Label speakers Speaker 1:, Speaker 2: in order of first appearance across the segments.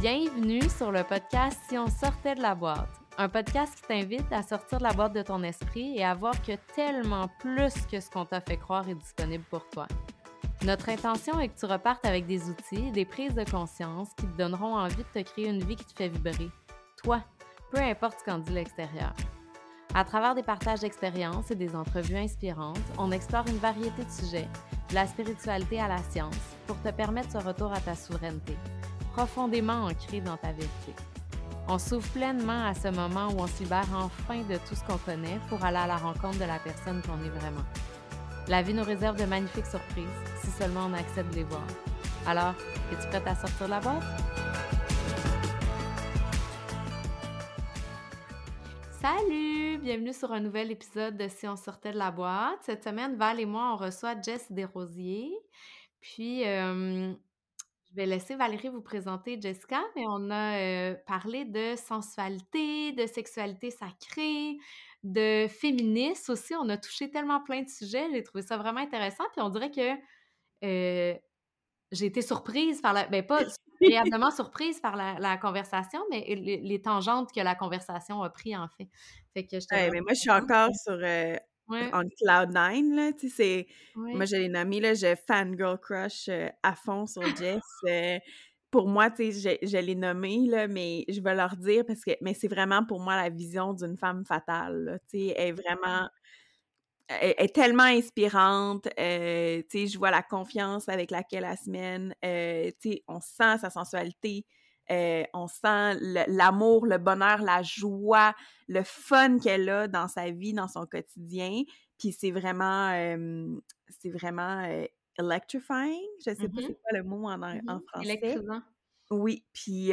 Speaker 1: Bienvenue sur le podcast Si on sortait de la boîte, un podcast qui t'invite à sortir de la boîte de ton esprit et à voir que tellement plus que ce qu'on t'a fait croire est disponible pour toi. Notre intention est que tu repartes avec des outils, des prises de conscience qui te donneront envie de te créer une vie qui te fait vibrer. Toi, peu importe ce qu'en dit l'extérieur. À travers des partages d'expériences et des entrevues inspirantes, on explore une variété de sujets, de la spiritualité à la science, pour te permettre ce retour à ta souveraineté, profondément ancré dans ta vérité. On s'ouvre pleinement à ce moment où on se libère enfin de tout ce qu'on connaît pour aller à la rencontre de la personne qu'on est vraiment. La vie nous réserve de magnifiques surprises si seulement on accepte de les voir. Alors, es-tu prête à sortir de la boîte? Salut! Bienvenue sur un nouvel épisode de Si on sortait de la boîte. Cette semaine, Val et moi, on reçoit Jess Desrosiers. Puis, euh, je vais laisser Valérie vous présenter Jessica, mais on a euh, parlé de sensualité, de sexualité sacrée, de féminisme aussi. On a touché tellement plein de sujets. J'ai trouvé ça vraiment intéressant. Puis on dirait que euh, j'ai été surprise par la. Ben, pas agréablement surprise par la, conversation, mais les, tangentes que la conversation a pris, en fait.
Speaker 2: Fait que mais moi, je suis encore sur. Euh, en Cloud 9, là, tu sais, Moi, je l'ai nommé, là, je fangirl crush euh, à fond sur Jess. Euh, pour moi, tu sais, je, l'ai nommé, là, mais je vais leur dire parce que... Mais c'est vraiment, pour moi, la vision d'une femme fatale, tu sais. Elle est vraiment elle est tellement inspirante. Euh, tu sais, je vois la confiance avec laquelle elle se mène. Tu sais, on sent sa sensualité. Euh, on sent l'amour, le, bonheur, la joie, le fun qu'elle a dans sa vie, dans son quotidien. Puis c'est vraiment, c'est vraiment electrifying. Je sais pas mm-hmm. c'est quoi le mot en, en mm-hmm. français. Oui, puis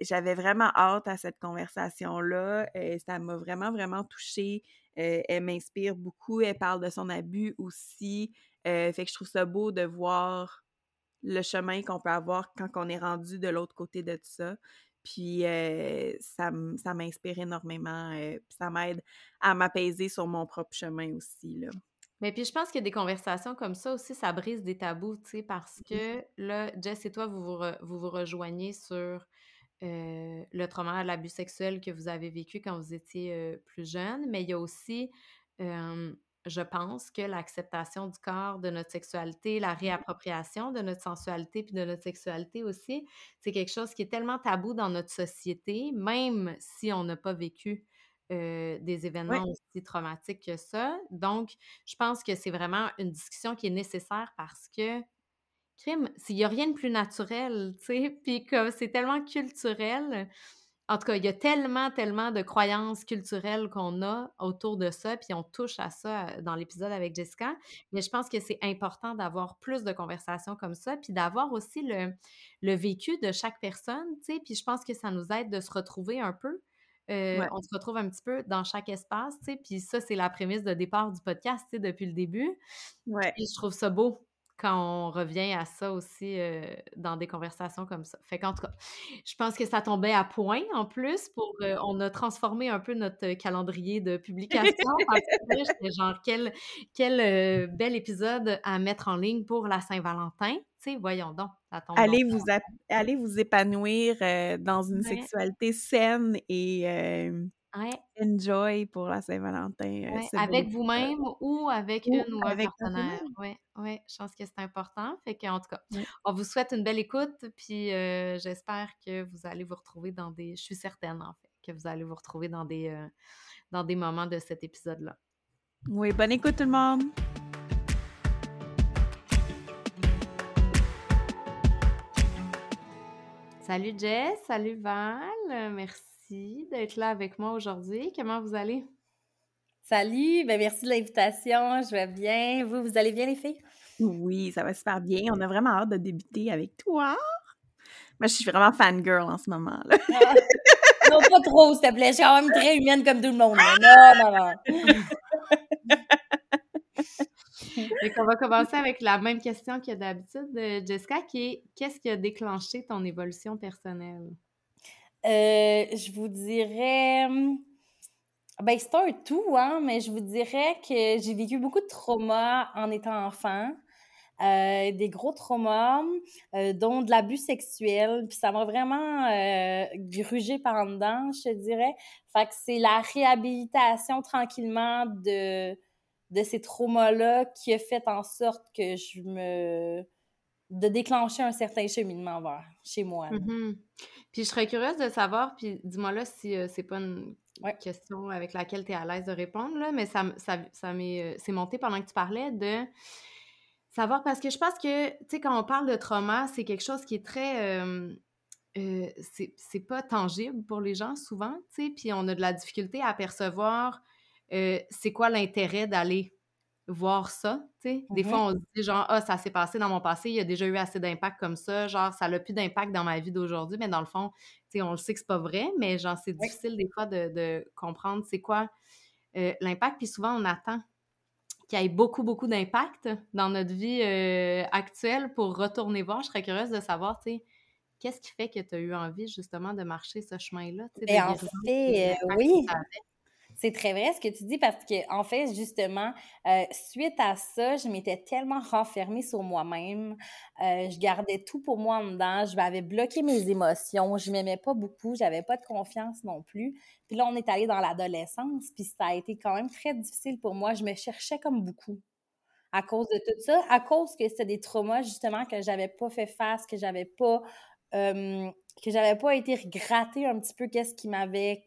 Speaker 2: j'avais vraiment hâte à cette conversation-là. ça m'a vraiment, vraiment touchée. elle m'inspire beaucoup. Elle parle de son abus aussi. fait que je trouve ça beau de voir le chemin qu'on peut avoir quand on est rendu de l'autre côté de tout ça. Puis ça, ça m'inspire énormément. ça m'aide à m'apaiser sur mon propre chemin aussi. Là.
Speaker 1: Mais puis je pense qu'il y a des conversations comme ça aussi, ça brise des tabous, tu sais, parce que là, Jess et toi, vous vous, vous, rejoignez sur le trauma, l'abus sexuel que vous avez vécu quand vous étiez plus jeune, mais il y a aussi, je pense, que l'acceptation du corps, de notre sexualité, la réappropriation de notre sensualité puis de notre sexualité aussi, c'est quelque chose qui est tellement tabou dans notre société, même si on n'a pas vécu euh, des événements aussi traumatiques que ça. Donc, je pense que c'est vraiment une discussion qui est nécessaire parce que, crime, s'il n'y a rien de plus naturel, tu sais, puis que c'est tellement culturel. En tout cas, il y a tellement, tellement de croyances culturelles qu'on a autour de ça, puis on touche à ça euh, dans l'épisode avec Jessica. Mais je pense que c'est important d'avoir plus de conversations comme ça, puis d'avoir aussi le, le vécu de chaque personne, tu sais. Puis je pense que ça nous aide de se retrouver un peu. Euh, on se retrouve un petit peu dans chaque espace, tu sais, puis ça, c'est la prémisse de départ du podcast, tu sais, depuis le début. Ouais. je trouve ça beau quand on revient à ça aussi euh, dans des conversations comme ça. Fait qu'en tout cas, je pense que ça tombait à point en plus pour... Euh, on a transformé un peu notre calendrier de publication parce que genre, quel, quel bel épisode à mettre en ligne pour la Saint-Valentin voyons donc,
Speaker 2: allez vous, allez vous épanouir euh, dans une sexualité saine et enjoy pour la Saint-Valentin.
Speaker 1: Euh, avec vous-même ou avec une ou un partenaire? Oui, ouais, je pense que c'est important. Fait qu'en tout cas, on vous souhaite une belle écoute, puis euh, j'espère que vous allez vous retrouver dans des. Je suis certaine, en fait, que vous allez vous retrouver dans des, dans des moments de cet épisode-là.
Speaker 2: Oui, bonne écoute tout le monde!
Speaker 1: Salut Jess, salut Val, merci d'être là avec moi aujourd'hui. Comment vous allez?
Speaker 3: Salut, ben merci de l'invitation, je vais bien. Vous, vous allez bien les filles?
Speaker 2: Oui, ça va super bien. On a vraiment hâte de débuter avec toi. Moi, je suis vraiment fangirl en ce moment. Là.
Speaker 3: Ah. non, pas trop, s'il te plaît. Je suis quand même très humaine comme tout le monde. Non, non, non.
Speaker 1: on va commencer avec la même question que d'habitude, Jessica, qui est qu'est-ce qui a déclenché ton évolution personnelle?
Speaker 3: Euh, je vous dirais. Ben, c'est un tout, hein, mais je vous dirais que j'ai vécu beaucoup de traumas en étant enfant. euh, des gros traumas, euh, dont de l'abus sexuel. Puis ça m'a vraiment grugé par en dedans, je dirais. Fait que c'est la réhabilitation tranquillement de, de ces traumas-là qui a fait en sorte que je me de déclencher un certain cheminement vers chez moi.
Speaker 1: Mm-hmm. Puis je serais curieuse de savoir, puis dis-moi là si c'est pas une question avec laquelle tu es à l'aise de répondre, là, mais ça, ça, ça m'est, c'est monté pendant que tu parlais de Savoir, parce que je pense que, tu sais, quand on parle de trauma, c'est quelque chose qui est très. Euh, euh, c'est pas tangible pour les gens souvent, tu sais, puis on a de la difficulté à percevoir euh, c'est quoi l'intérêt d'aller voir ça, tu sais. Des fois, mm-hmm. on se dit genre, ah, ça s'est passé dans mon passé, il y a déjà eu assez d'impact comme ça, genre, ça n'a plus d'impact dans ma vie d'aujourd'hui, mais dans le fond, tu sais, on le sait que c'est pas vrai, mais genre, c'est difficile des fois de, de comprendre c'est quoi l'impact, puis souvent, on attend qui ait beaucoup, beaucoup d'impact dans notre vie euh, actuelle pour retourner voir. Je serais curieuse de savoir, tu sais, qu'est-ce qui fait que tu as eu envie justement de marcher ce chemin-là?
Speaker 3: Et ben, en fait, euh, oui. C'est très vrai ce que tu dis parce que, en fait, justement, euh, suite à ça, je m'étais tellement renfermée sur moi-même. Euh, je gardais tout pour moi en dedans. Je m'avais bloqué mes émotions. Je m'aimais pas beaucoup. J'avais pas de confiance non plus. Puis là, on est allé dans l'adolescence. Puis ça a été quand même très difficile pour moi. Je me cherchais comme beaucoup à cause de tout ça, à cause que c'était des traumas justement que j'avais pas fait face, que j'avais pas euh, que j'avais pas été gratter un petit peu qu'est-ce qui m'avait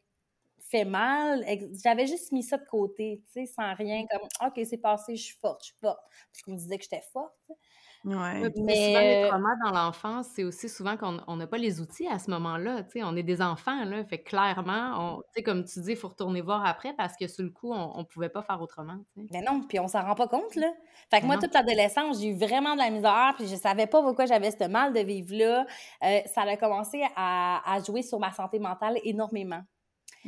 Speaker 3: fait mal. J'avais juste mis ça de côté, tu sais, sans rien, comme OK, c'est passé, je suis forte, je suis forte. Parce qu'on me disait que j'étais forte.
Speaker 1: Ouais. Mais souvent, les traumas dans l'enfance, c'est aussi souvent qu'on n'a pas les outils à ce moment-là. Tu sais, on est des enfants, là. Fait clairement, tu sais, comme tu dis, il faut retourner voir après parce que sur le coup, on ne pouvait pas faire autrement.
Speaker 3: Mais non, puis on s'en rend pas compte, là. Fait que moi, toute l'adolescence, j'ai eu vraiment de la misère, puis je savais pas pourquoi j'avais ce mal de vivre-là. Euh, ça a commencé à, à jouer sur ma santé mentale énormément.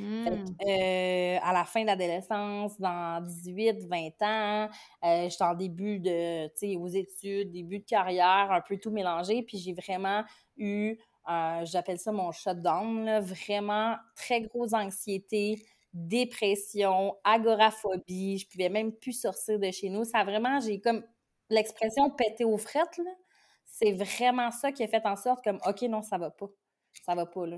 Speaker 3: Mmh. Euh, à la fin de l'adolescence, dans 18, 20 ans, euh, j'étais en début de, tu sais, aux études, début de carrière, un peu tout mélangé, puis j'ai vraiment eu, euh, j'appelle ça mon shutdown, là, vraiment très grosse anxiété, dépression, agoraphobie, je pouvais même plus sortir de chez nous. Ça vraiment, j'ai comme l'expression pété aux frettes, là. C'est vraiment ça qui a fait en sorte comme, OK, non, ça va pas. Ça va pas, là.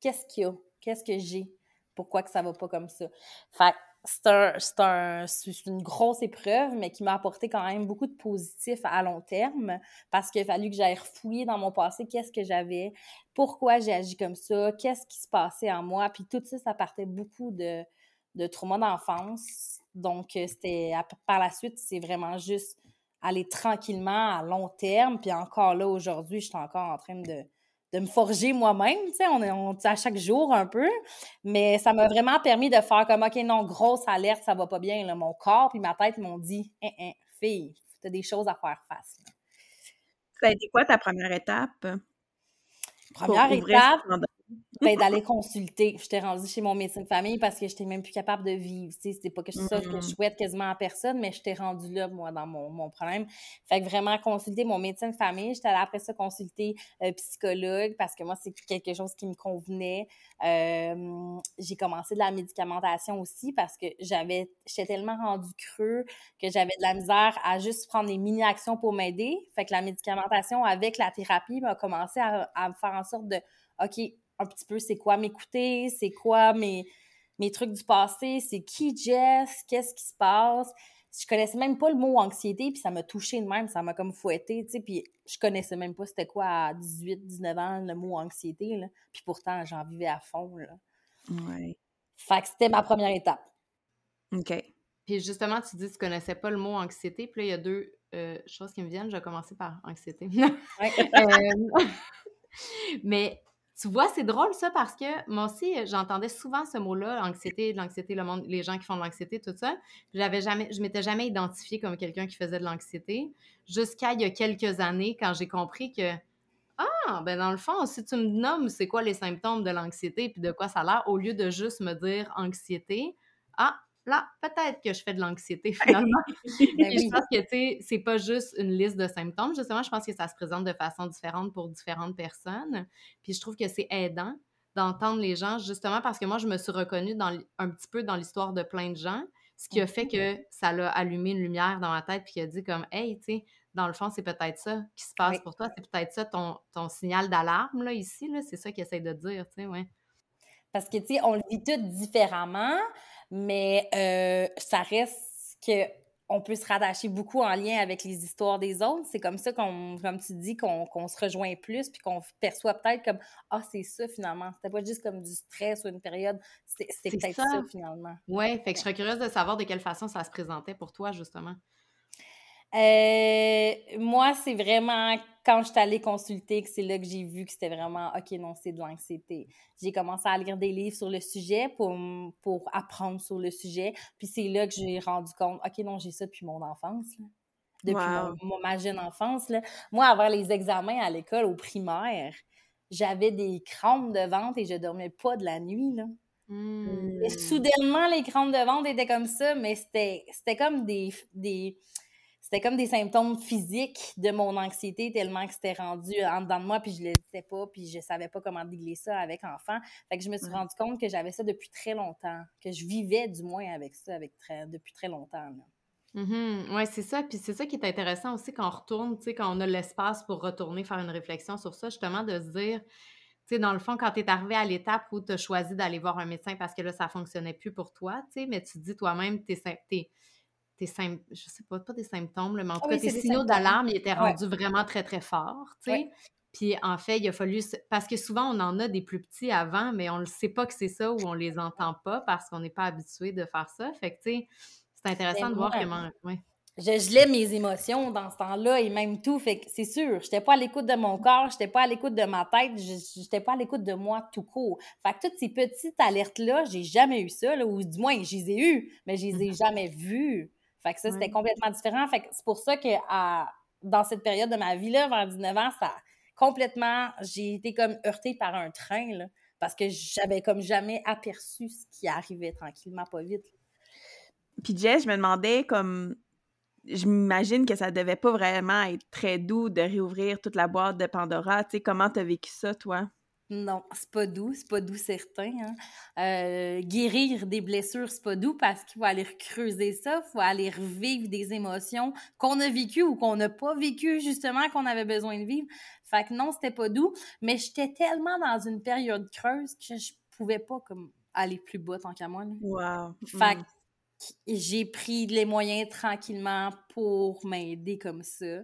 Speaker 3: Qu'est-ce qu'il y a? Qu'est-ce que j'ai? Pourquoi que ça va pas comme ça? Fait c'est une grosse épreuve, mais qui m'a apporté quand même beaucoup de positifs à long terme parce qu'il a fallu que j'aille refouiller dans mon passé qu'est-ce que j'avais, pourquoi j'ai agi comme ça, qu'est-ce qui se passait en moi. Puis tout ça, ça partait beaucoup de, de trauma d'enfance. Donc, euh, c'était par la suite, c'est vraiment juste aller tranquillement à long terme. Puis encore là, aujourd'hui, je suis encore en train de, de me forger moi-même, tu sais, on, on, à chaque jour un peu, mais ça m'a vraiment permis de faire comme, OK, non, grosse alerte, ça va pas bien, là. mon corps puis ma tête m'ont dit, hein, hein, fille, t'as des choses à faire face.
Speaker 2: Ça a été quoi ta première étape?
Speaker 3: Première étape, ben, d'aller consulter. J'étais rendue chez mon médecin de famille parce que j'étais même plus capable de vivre. C'était pas que ça que je mm. souhaite quasiment à personne, mais j'étais rendue là, moi, dans mon, mon, problème. Fait que vraiment consulter mon médecin de famille. J'étais allée après ça consulter un psychologue parce que moi, c'est quelque chose qui me convenait. Euh, j'ai commencé de la médicamentation aussi parce que j'avais, j'étais tellement rendue creux que j'avais de la misère à juste prendre des mini-actions pour m'aider. Fait que la médicamentation avec la thérapie m'a commencé à, à me faire en sorte de, OK, un petit peu c'est quoi m'écouter, c'est quoi mes, mes trucs du passé, c'est qui Jess, qu'est-ce qui se passe? Je connaissais même pas le mot anxiété, puis ça m'a touché de même, ça m'a comme fouetté, tu sais, puis je connaissais même pas c'était quoi à 18, 19 ans le mot anxiété, là. Puis pourtant, j'en vivais à fond, là.
Speaker 2: Ouais.
Speaker 3: Fait que c'était ma première étape.
Speaker 2: OK.
Speaker 1: Puis justement, tu dis que tu connaissais pas le mot anxiété, puis là, il y a deux euh, choses qui me viennent. Je vais commencer par anxiété. Euh, mais tu vois, c'est drôle ça parce que moi aussi, j'entendais souvent ce mot-là, anxiété, de l'anxiété, le monde, les gens qui font de l'anxiété, tout ça. J'avais jamais, je m'étais jamais identifiée comme quelqu'un qui faisait de l'anxiété jusqu'à il y a quelques années quand j'ai compris que ah, ben dans le fond, si tu me nommes c'est quoi les symptômes de l'anxiété puis de quoi ça a l'air, au lieu de juste me dire anxiété, ah, là, peut-être que je fais de l'anxiété finalement. Ben je pense que, tu sais, c'est pas juste une liste de symptômes. Justement, je pense que ça se présente de façon différente pour différentes personnes. Puis je trouve que c'est aidant d'entendre les gens, justement parce que moi, je me suis reconnue dans, un petit peu dans l'histoire de plein de gens, ce qui a fait que ça l'a allumé une lumière dans ma tête puis qui a dit comme, hey, tu sais, dans le fond, c'est peut-être ça qui se passe pour toi. C'est peut-être ça ton, ton signal d'alarme, là, ici, là. C'est ça qu'il essaie de dire, tu sais, ouais.
Speaker 3: Parce que, tu sais, on le vit tout différemment, mais euh, ça reste que on peut se rattacher beaucoup en lien avec les histoires des autres. C'est comme ça qu'on, comme tu dis, qu'on, se rejoint plus, puis qu'on perçoit peut-être comme Ah, c'est ça finalement. C'était pas juste comme du stress ou une période, c'était, peut-être ça. finalement.
Speaker 1: Oui, fait que je serais curieuse de savoir de quelle façon ça se présentait pour toi, justement.
Speaker 3: Euh, moi, c'est vraiment quand je suis allée consulter que c'est là que j'ai vu que c'était vraiment OK, non, c'est de l'anxiété. J'ai commencé à lire des livres sur le sujet pour, pour apprendre sur le sujet. Puis c'est là que j'ai rendu compte OK, non, j'ai ça depuis mon enfance. Depuis ma jeune enfance. Là. Moi, avant les examens à l'école, au primaire, j'avais des crampes de ventre et je dormais pas de la nuit. Là. Et mmh. soudainement, les crampes de ventre étaient comme ça, mais c'était comme des, des c'était comme des symptômes physiques de mon anxiété tellement que c'était rendu en dedans de moi, puis je le disais pas, puis je savais pas comment régler ça avec enfant. Fait que je me suis rendu compte que j'avais ça depuis très longtemps, que je vivais du moins avec ça avec depuis très longtemps.
Speaker 1: Mm-hmm. Oui, c'est ça. Puis c'est ça qui est intéressant aussi quand on retourne, tu sais, quand on a l'espace pour retourner faire une réflexion sur ça, justement, de se dire, tu sais, dans le fond, quand tu es arrivé à l'étape où tu as choisi d'aller voir un médecin parce que là, ça fonctionnait plus pour toi, tu sais, mais tu te dis toi-même, tu es, tes symptômes, je sais pas, pas des symptômes, mais en tout cas, tes signaux d'alarme, ils étaient rendus vraiment très, très forts, tu sais. Puis en fait, il a fallu. Parce que souvent, on en a des plus petits avant, mais on ne sait pas que c'est ça ou on les entend pas parce qu'on n'est pas habitué de faire ça. Fait que, tu sais, c'est intéressant de voir comment. Ouais.
Speaker 3: Je gelais mes émotions dans ce temps-là et même tout. Fait que c'est sûr, je n'étais pas à l'écoute de mon corps, je n'étais pas à l'écoute de ma tête, je n'étais pas à l'écoute de moi tout court. Fait que toutes ces petites alertes-là, j'ai jamais eu ça, ou du moins, je les ai eues, mais je les ai jamais vues. Fait que ça, c'était complètement différent. Fait que c'est pour ça que dans cette période de ma vie, là, vers 19 ans, ça complètement, j'ai été comme heurtée par un train, là, parce que j'avais comme jamais aperçu ce qui arrivait tranquillement, pas vite.
Speaker 2: Puis Jess, je me demandais comme je m'imagine que ça devait pas vraiment être très doux de réouvrir toute la boîte de Pandora. Tu sais, comment t'as vécu ça, toi?
Speaker 3: Non, c'est pas doux, c'est pas doux certain. Hein. Euh, guérir des blessures, c'est pas doux parce qu'il faut aller creuser ça, il faut aller revivre des émotions qu'on a vécues ou qu'on n'a pas vécues justement, qu'on avait besoin de vivre. Fait que non, c'était pas doux, mais j'étais tellement dans une période creuse que je pouvais pas comme aller plus bas tant qu'à moi.
Speaker 2: Wow.
Speaker 3: Fait mm. que j'ai pris les moyens tranquillement pour m'aider comme ça.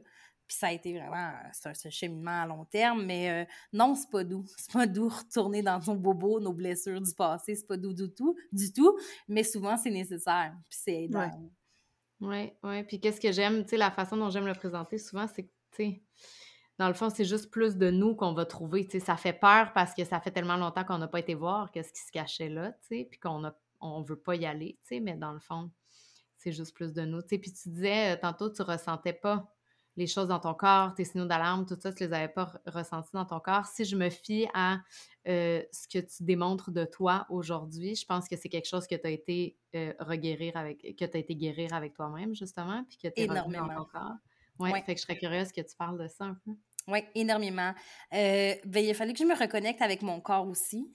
Speaker 3: Puis ça a été vraiment, c'est un, cheminement à long terme, mais euh, non, c'est pas doux. C'est pas doux retourner dans nos bobos, nos blessures du passé, c'est pas doux du tout, du tout, mais souvent c'est nécessaire, puis c'est aidant.
Speaker 1: Oui, oui. Puis qu'est-ce que j'aime, tu sais, la façon dont j'aime le présenter souvent, c'est que, tu sais, dans le fond, c'est juste plus de nous qu'on va trouver. Tu sais, ça fait peur parce que ça fait tellement longtemps qu'on n'a pas été voir qu'est-ce qui se cachait là, tu sais, puis qu'on a, on veut pas y aller, tu sais, mais dans le fond, c'est juste plus de nous. Tu sais, puis tu disais, euh, tantôt, tu ressentais pas les choses dans ton corps, tes signaux d'alarme, tout ça, tu les avais pas ressentis dans ton corps. Si je me fie à euh, ce que tu démontres de toi aujourd'hui, je pense que c'est quelque chose que tu as été euh, reguérir avec, que tu as été guérir avec toi-même, justement, puis que tu es dans ton corps. Ouais, fait que je serais curieuse que tu parles de ça un peu.
Speaker 3: Oui, énormément. Euh, ben, il a fallu que je me reconnecte avec mon corps aussi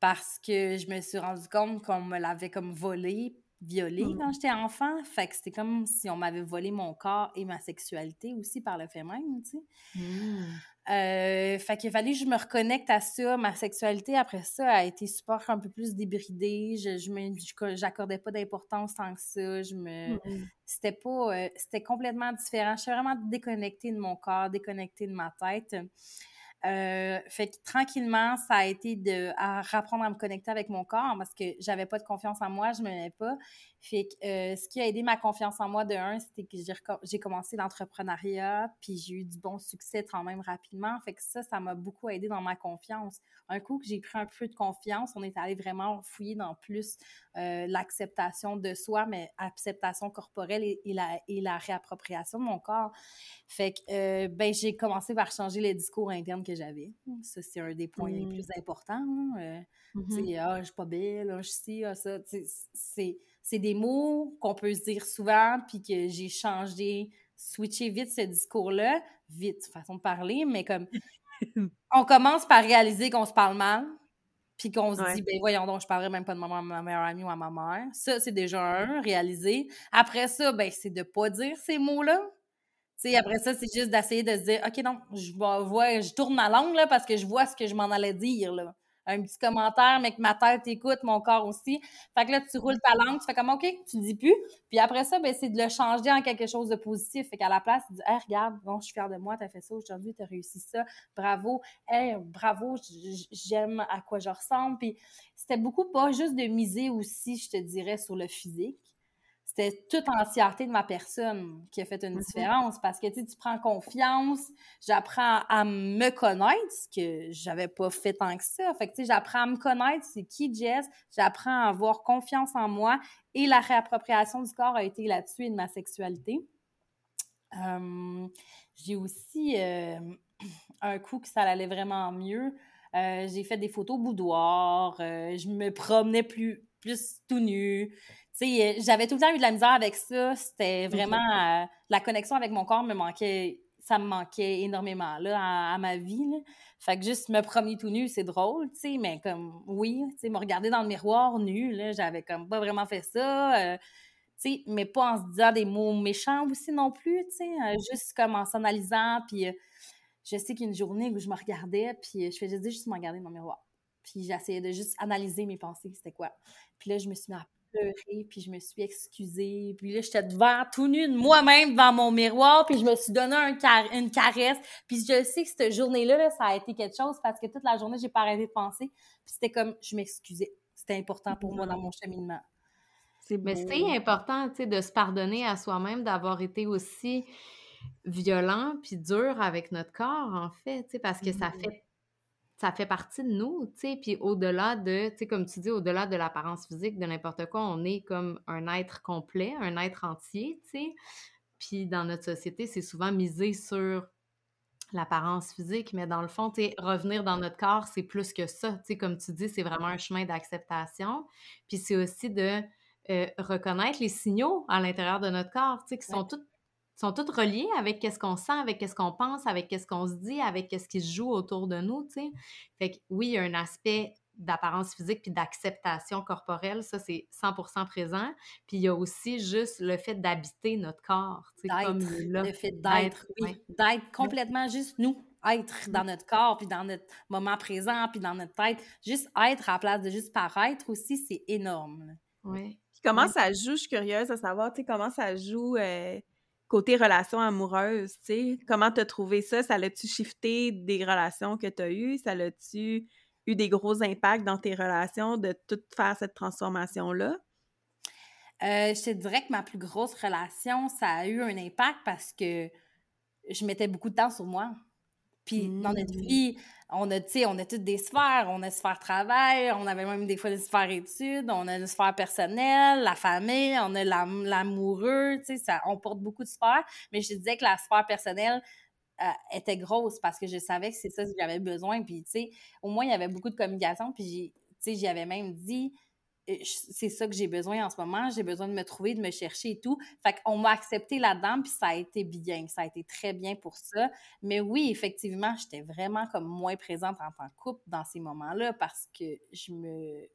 Speaker 3: parce que je me suis rendu compte qu'on me l'avait comme volé violée mmh. quand j'étais enfant. Fait que c'était comme si on m'avait volé mon corps et ma sexualité aussi par le fait même, tu sais. Mmh. Euh, fait qu'il fallait que je me reconnecte à ça. Ma sexualité, après ça, a été super un peu plus débridée. Je, je j'accordais pas d'importance tant que ça. Je me... Mmh. C'était pas... Euh, c'était complètement différent. Je suis vraiment déconnectée de mon corps, déconnectée de ma tête. Euh, fait que tranquillement, ça a été de à apprendre à me connecter avec mon corps parce que j'avais pas de confiance en moi, je m'aimais pas. Fait que euh, ce qui a aidé ma confiance en moi de un, c'était que j'ai commencé l'entrepreneuriat, puis j'ai eu du bon succès quand même rapidement. Fait que ça, ça m'a beaucoup aidé dans ma confiance. Un coup que j'ai pris un peu de confiance, on est allé vraiment fouiller dans plus euh, l'acceptation de soi, mais acceptation corporelle et, la, et la réappropriation de mon corps. Fait que euh, ben j'ai commencé par changer les discours internes que j'avais. Ça, c'est un des points les mmh. plus importants. Hein. Mmh ah, je suis pas belle, ah, je suis ah, ça. C'est c'est des mots qu'on peut se dire souvent, puis que j'ai changé, switché vite ce discours-là, vite, façon de parler, mais comme on commence par réaliser qu'on se parle mal, puis qu'on se dit, ben voyons donc, je parlerai même pas de ma, ma meilleure amie ou à ma mère. Ça, c'est déjà un, réaliser. Après ça, ben c'est de pas dire ces mots-là. sais, après ça, c'est juste d'essayer de se dire, OK, non, je vois, je tourne ma langue, là, parce que je vois ce que je m'en allais dire, là un petit commentaire, mais que ma tête écoute, mon corps aussi. Fait que là, tu roules ta langue, tu fais comme OK, tu dis plus. Puis après ça, ben, c'est de le changer en quelque chose de positif. Fait qu'à la place, tu dis Hey, regarde, bon, je suis fière de moi, tu as fait ça aujourd'hui, tu as réussi ça. Bravo. Hey, bravo, j'aime à quoi je ressemble. Puis c'était beaucoup pas juste de miser aussi, je te dirais, sur le physique c'était toute entièreté de ma personne qui a fait une mm-hmm. différence parce que tu prends confiance, j'apprends à me connaître, ce que j'avais pas fait tant que ça. Fait que tu sais, j'apprends à me connaître, c'est qui Jess, j'apprends à avoir confiance en moi et la réappropriation du corps a été là-dessus et de ma sexualité. j'ai aussi euh, un coup que ça allait vraiment mieux. Euh, j'ai fait des photos boudoir, euh, je me promenais plus plus tout nu. Euh, j'avais tout le temps eu de la misère avec ça. C'était vraiment euh, la connexion avec mon corps me manquait, ça me manquait énormément là à, ma vie. Fait que juste me promener tout nu, c'est drôle, tu sais, mais comme oui, tu sais, me regarder dans le miroir nu, là, j'avais comme pas vraiment fait ça. Euh, tu sais, mais pas en se disant des mots méchants aussi non plus, tu sais, juste comme en s'analysant, puis je sais qu'il y a une journée où je me regardais, puis je faisais juste me regarder dans le miroir. Puis j'essayais de juste analyser mes pensées, c'était quoi. Puis là, je me suis mis à puis je me suis excusée. Puis là, j'étais devant, tout nu, moi-même, devant mon miroir, puis je me suis donné un une caresse. Puis je sais que cette journée-là, ça a été quelque chose parce que toute la journée, j'ai pas arrêté de penser. Puis c'était comme, je m'excusais. C'était important pour moi dans mon cheminement.
Speaker 1: Mais c'est important, tu sais, de se pardonner à soi-même d'avoir été aussi violent puis dur avec notre corps, en fait, tu sais, parce que ça fait ça fait partie de nous, tu sais, puis au-delà de, tu sais, comme tu dis, au-delà de l'apparence physique, de n'importe quoi, on est comme un être complet, un être entier, tu sais. Puis dans notre société, c'est souvent misé sur l'apparence physique, mais dans le fond, tu sais, revenir dans notre corps, c'est plus que ça, tu sais, comme tu dis, c'est vraiment un chemin d'acceptation. Puis c'est aussi de euh, reconnaître les signaux à l'intérieur de notre corps, tu sais, qui sont tous sont toutes reliées avec qu'est-ce qu'on sent, avec qu'est-ce qu'on pense, avec qu'est-ce qu'on se dit, avec qu'est-ce qui se joue autour de nous, tu sais. Fait que oui, il y a un aspect d'apparence physique puis d'acceptation corporelle, ça c'est 100% présent. Puis il y a aussi juste le fait d'habiter notre corps, tu sais, comme
Speaker 3: là. Le fait d'être, oui, d'être complètement juste nous, être dans notre corps, puis dans notre moment présent, puis dans notre tête. Juste être à la place de juste paraître aussi, c'est énorme.
Speaker 2: Oui. Puis comment ça joue, je suis curieuse à savoir, tu sais, comment ça joue... Euh, côté relations amoureuses, tu sais, comment t'as trouvé ça? Ça l'a-tu shifté des relations que tu as eues? Ça l'a-tu eu des gros impacts dans tes relations de tout faire cette transformation-là?
Speaker 3: Euh, je te dirais que ma plus grosse relation, ça a eu un impact parce que je mettais beaucoup de temps sur moi. Puis dans notre vie, on a, on a toutes des sphères. On a une sphère travail, on avait même des fois des sphères études, on a une sphère personnelle, la famille, on a l'amoureux, sais, on porte beaucoup de sphères. Mais je disais que la sphère personnelle, euh, était grosse parce que je savais que c'est ça que j'avais besoin. Puis, tu sais, au moins, il y avait beaucoup de communication. Puis, tu sais, j'y avais même dit, c'est ça que j'ai besoin en ce moment. J'ai besoin de me trouver, de me chercher et tout. Fait qu'on m'a accepté là-dedans, puis ça a été bien. Ça a été très bien pour ça. Mais oui, effectivement, j'étais vraiment comme moins présente en tant que couple dans ces moments-là parce que je me.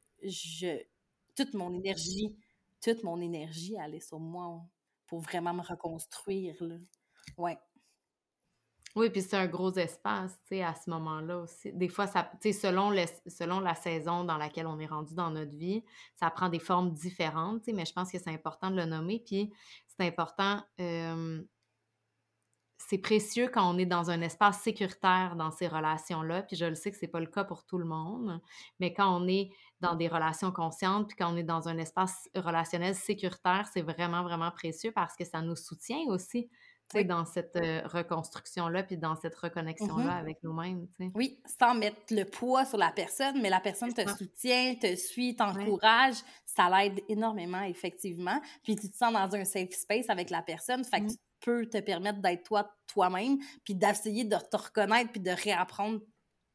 Speaker 3: Toute mon énergie, toute mon énergie allait sur moi pour vraiment me reconstruire. Là.
Speaker 1: Oui, puis c'est un gros espace, tu sais, à ce moment-là aussi. Des fois, ça, tu sais, selon, selon la saison dans laquelle on est rendu dans notre vie, ça prend des formes différentes, tu sais, mais je pense que c'est important de le nommer. Puis c'est important, c'est précieux quand on est dans un espace sécuritaire dans ces relations-là. Puis je le sais que c'est pas le cas pour tout le monde, mais quand on est dans des relations conscientes, puis quand on est dans un espace relationnel sécuritaire, c'est vraiment, vraiment précieux parce que ça nous soutient aussi dans cette reconstruction-là, puis dans cette reconnexion-là mmh avec nous-mêmes.
Speaker 3: Oui, sans mettre le poids sur la personne, mais la personne te soutient, te suit, t'encourage, ça l'aide énormément, effectivement. Puis tu te sens dans un safe space avec la personne, fait que mmh. tu peux te permettre d'être toi, toi-même, puis d'essayer de te reconnaître, puis de réapprendre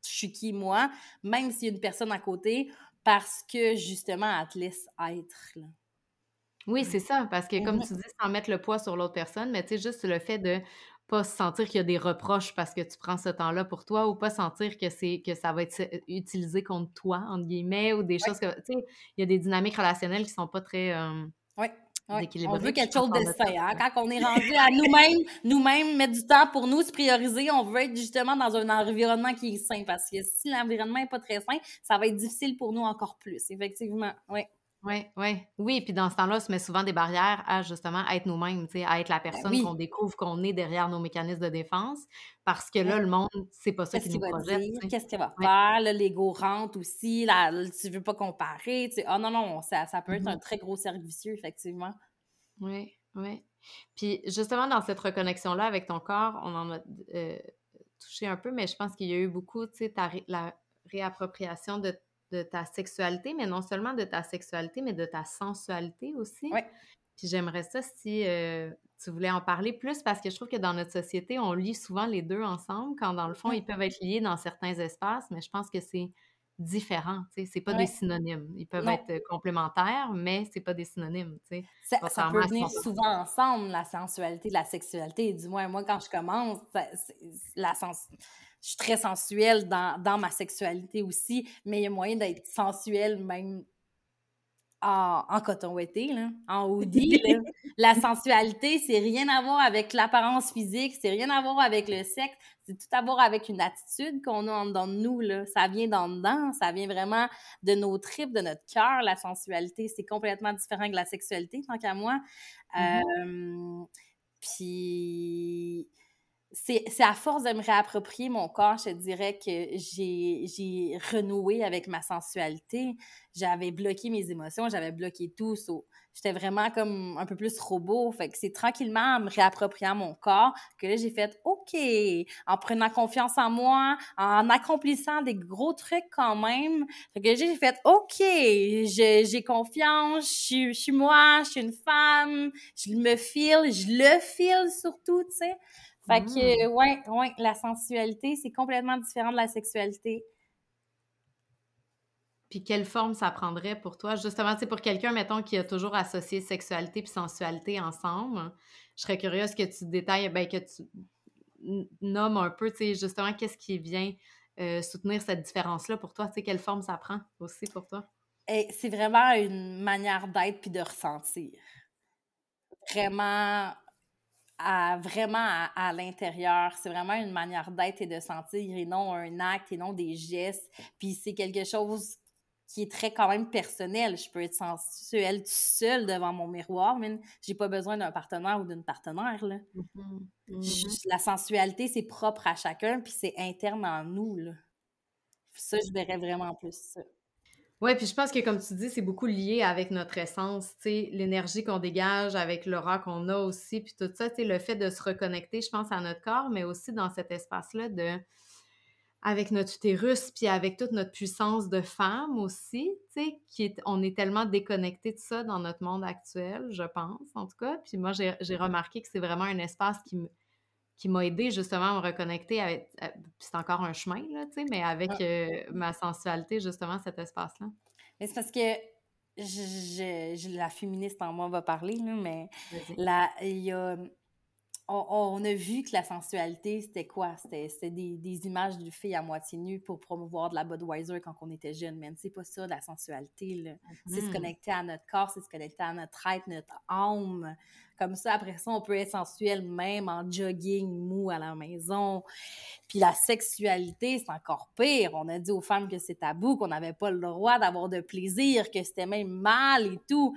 Speaker 3: je suis qui, moi, même s'il y a une personne à côté, parce que, justement, elle te laisse être, là.
Speaker 1: Oui, c'est ça, parce que comme tu dis, sans mettre le poids sur l'autre personne, mais tu sais, juste le fait de pas sentir qu'il y a des reproches parce que tu prends ce temps-là pour toi ou pas sentir que c'est que ça va être utilisé contre toi, entre guillemets, ou des choses que, tu sais, il y a des dynamiques relationnelles qui sont pas très
Speaker 3: on veut quelque chose de sain. Hein? Quand on est rendu à nous-mêmes, nous-mêmes, mettre du temps pour nous, se prioriser, on veut être justement dans un environnement qui est sain. Parce que si l'environnement n'est pas très sain, ça va être difficile pour nous encore plus, effectivement. Oui.
Speaker 1: Oui, oui. Oui, puis dans ce temps-là, on se met souvent des barrières à justement être nous-mêmes, à être la ben personne qu'on découvre qu'on est derrière nos mécanismes de défense, parce que là, le monde, c'est pas ça qui nous projette.
Speaker 3: Qu'est-ce qu'il va faire? L'ego rentre aussi, là, tu veux pas comparer. Ah oh, non, non, ça, ça peut être un mm-hmm. très gros servicieux, effectivement.
Speaker 1: Oui, oui. Puis justement, dans cette reconnexion-là avec ton corps, on en a euh, touché un peu, mais je pense qu'il y a eu beaucoup, tu sais, la réappropriation de de ta sexualité, mais non seulement de ta sexualité, mais de ta sensualité aussi.
Speaker 3: Oui.
Speaker 1: Puis j'aimerais ça si euh, tu voulais en parler plus parce que je trouve que dans notre société, on lit souvent les deux ensemble quand dans le fond, ils peuvent être liés dans certains espaces, mais je pense que c'est différent, tu sais, c'est pas des synonymes. Ils peuvent être euh, complémentaires, mais c'est pas des synonymes.
Speaker 3: Ça, peut venir souvent ensemble, la sensualité, la sexualité. Du moins, moi, quand je commence, la sensualité je suis très sensuelle dans, dans, ma sexualité aussi, mais il y a moyen d'être sensuelle même en, en coton ouetté, là, en hoodie. Là. La sensualité, c'est rien à voir avec l'apparence physique, c'est rien à voir avec le sexe, c'est tout à voir avec une attitude qu'on a en dedans de nous. Là. Ça vient d'en dedans, ça vient vraiment de nos tripes, de notre cœur. La sensualité, c'est complètement différent que la sexualité, tant qu'à moi. Mm-hmm. euh, puis c'est à force de me réapproprier mon corps, je te dirais que j'ai renoué avec ma sensualité. J'avais bloqué mes émotions, j'avais bloqué tout. J'étais vraiment comme un peu plus robot. Fait que c'est tranquillement en me réappropriant mon corps que là, j'ai fait OK, en prenant confiance en moi, en accomplissant des gros trucs quand même. Fait que j'ai fait OK, j'ai confiance, je suis moi, je suis une femme, je me file, je le file surtout, tu sais. Fait que, mmh. ouais, ouais, la sensualité, c'est complètement différent de la sexualité.
Speaker 1: Puis quelle forme ça prendrait pour toi? Justement, c'est pour quelqu'un, mettons, qui a toujours associé sexualité puis sensualité ensemble, je serais curieuse que tu détailles, ben, que tu nommes un peu, tu sais, justement, qu'est-ce qui vient euh, soutenir cette différence-là pour toi? Tu sais, quelle forme ça prend aussi pour toi?
Speaker 3: C'est vraiment une manière d'être puis de ressentir. Vraiment à, vraiment à, l'intérieur. C'est vraiment une manière d'être et de sentir et non un acte et non des gestes. Puis c'est quelque chose qui est très quand même personnel. Je peux être sensuelle tout seul devant mon miroir, mais j'ai pas besoin d'un partenaire ou d'une partenaire. Là. Mm-hmm. Mm-hmm. la sensualité, c'est propre à chacun, puis c'est interne en nous. Là. Ça, je verrais vraiment plus ça.
Speaker 1: Oui, puis je pense que comme tu dis, c'est beaucoup lié avec notre essence, tu sais, l'énergie qu'on dégage, avec l'aura qu'on a aussi, puis tout ça, tu sais, le fait de se reconnecter, je pense, à notre corps, mais aussi dans cet espace-là de avec notre utérus, puis avec toute notre puissance de femme aussi, tu sais, qui est, on est tellement déconnecté de ça dans notre monde actuel, je pense, en tout cas. Puis moi, j'ai remarqué que c'est vraiment un espace qui me qui m'a aidé justement à me reconnecter avec. c'est encore un chemin, là, tu sais, mais avec ah. euh, ma sensualité, justement, cet espace-là.
Speaker 3: Mais c'est parce que je, la féministe en moi va parler, là, mais il y a. On, a vu que la sensualité, c'était quoi? C'était des, des, images de filles à moitié nues pour promouvoir de la Budweiser quand on était jeune. Mais c'est pas ça, la sensualité. C'est se mm-hmm. connecter à notre corps, c'est se connecter à notre être, notre âme. Comme ça, après ça, on peut être sensuel même en jogging mou à la maison. Puis la sexualité, c'est encore pire. On a dit aux femmes que c'est tabou, qu'on n'avait pas le droit d'avoir de plaisir, que c'était même mal et tout.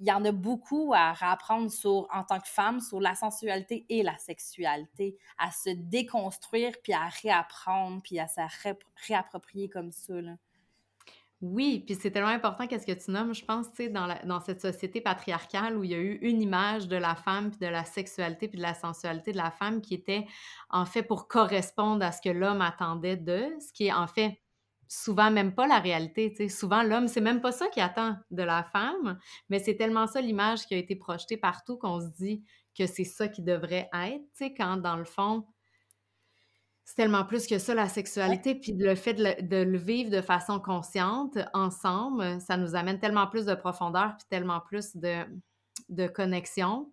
Speaker 3: Il y en a beaucoup à réapprendre sur, en tant que femme, sur la sensualité et la sexualité, à se déconstruire, puis à réapprendre, puis à se réapproprier comme ça. Là.
Speaker 1: Oui, puis c'est tellement important qu'est-ce que tu nommes, je pense, tu sais, dans, dans cette société patriarcale où il y a eu une image de la femme, puis de la sexualité, puis de la sensualité de la femme qui était en fait pour correspondre à ce que l'homme attendait d'eux, ce qui est en fait souvent même pas la réalité. Souvent, l'homme, c'est même pas ça qu'il attend de la femme, mais c'est tellement ça l'image qui a été projetée partout qu'on se dit que c'est ça qui devrait être, quand dans le fond, c'est tellement plus que ça, la sexualité. Puis le fait de le, vivre de façon consciente, ensemble, ça nous amène tellement plus de profondeur, puis tellement plus de, de connexion,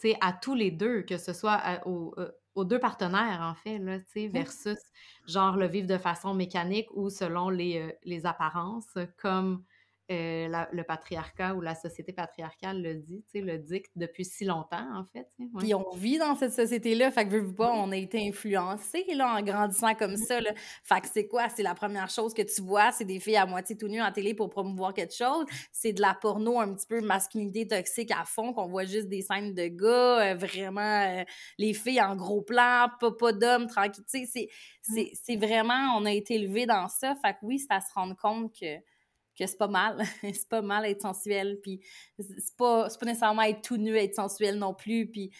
Speaker 1: tu sais, à tous les deux, que ce soit euh, aux, deux partenaires, en fait, là, tu sais, versus, genre, le vivre de façon mécanique ou selon les, euh, les apparences, comme euh, le patriarcat ou la société patriarcale le dit, le dicte depuis si longtemps, en fait.
Speaker 3: Puis on vit dans cette société-là, fait que veux pas, on a été influencés, là, en grandissant comme ça, là. Fait que c'est quoi? C'est la première chose que tu vois, c'est des filles à moitié tout nues en télé pour promouvoir quelque chose? C'est de la porno un petit peu masculinité toxique à fond, qu'on voit juste des scènes de gars, euh, vraiment, euh, les filles en gros plan, pas, pas d'hommes, tranquille, sais, c'est vraiment, on a été élevés dans ça, fait que oui, c'est à se rendre compte que que c'est pas mal. c'est pas mal être sensuel, puis c'est pas, pas nécessairement être tout nu, être sensuel non plus, puis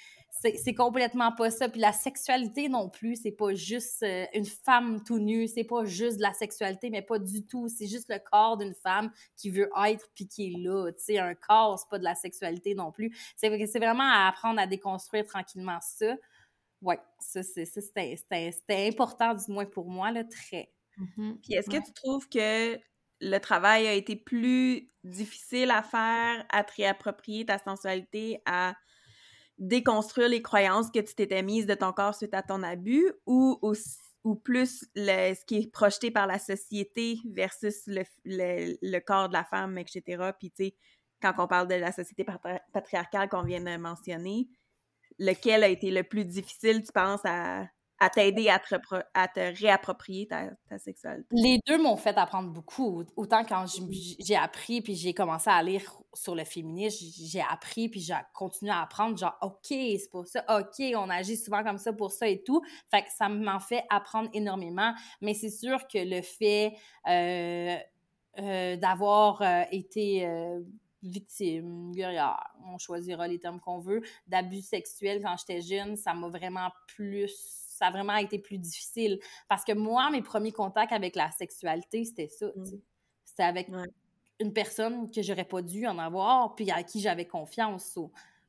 Speaker 3: c'est complètement pas ça. Puis la sexualité non plus, c'est pas juste euh, une femme tout nue, c'est pas juste de la sexualité, mais pas du tout. C'est juste le corps d'une femme qui veut être puis qui est là. Tu sais, un corps, c'est pas de la sexualité non plus. C'est vraiment à apprendre à déconstruire tranquillement ça. Ouais, ça, c'était important, du moins pour moi, là, très.
Speaker 2: Mm-hmm. Puis est-ce que tu trouves que le travail a été plus difficile à faire, à te réapproprier ta sensualité, à déconstruire les croyances que tu t'étais mises de ton corps suite à ton abus, ou, plus ce qui est projeté par la société versus le, le, corps de la femme, etc. Puis, tu sais, quand on parle de la société patriarcale qu'on vient de mentionner, lequel a été le plus difficile, tu penses, à, à t'aider à te, réapproprier ta, sexualité?
Speaker 3: Les deux m'ont fait apprendre beaucoup. Autant quand j'ai appris puis j'ai commencé à lire sur le féminisme, j'ai appris puis j'ai continué à apprendre, genre, OK, c'est pour ça, OK, on agit souvent comme ça pour ça et tout. Fait que ça m'en fait apprendre énormément. Mais c'est sûr que le fait euh, euh, d'avoir euh, été victime, on choisira les termes qu'on veut, d'abus sexuels quand j'étais jeune, ça m'a vraiment plus ça a vraiment été plus difficile. Parce que moi, mes premiers contacts avec la sexualité, c'était ça. Mm. C'était avec une personne que j'aurais pas dû en avoir, puis à qui j'avais confiance.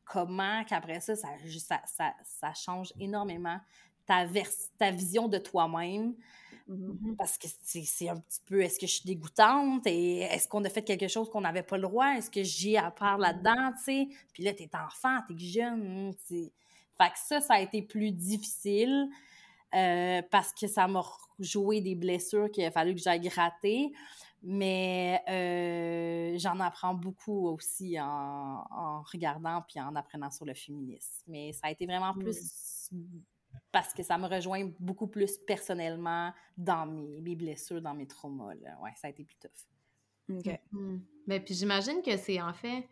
Speaker 3: comment qu'après ça ça, ça, ça, change énormément ta, ta vision de toi-même? Mm-hmm. Parce que c'est un petit peu, est-ce que je suis dégoûtante? Et est-ce qu'on a fait quelque chose qu'on n'avait pas le droit? Est-ce que j'ai à part là-dedans, tu sais? Puis là, t'es enfant, t'es jeune, fait que ça, ça a été plus difficile euh, parce que ça m'a joué des blessures qu'il a fallu que j'aille gratter. Mais euh, j'en apprends beaucoup aussi en, regardant puis en apprenant sur le féminisme. Mais ça a été vraiment plus parce que ça me rejoint beaucoup plus personnellement dans mes, blessures, dans mes traumas. Là. Ouais, ça a été plus tough.
Speaker 1: OK. Mm-hmm. Mais puis j'imagine que c'est en fait,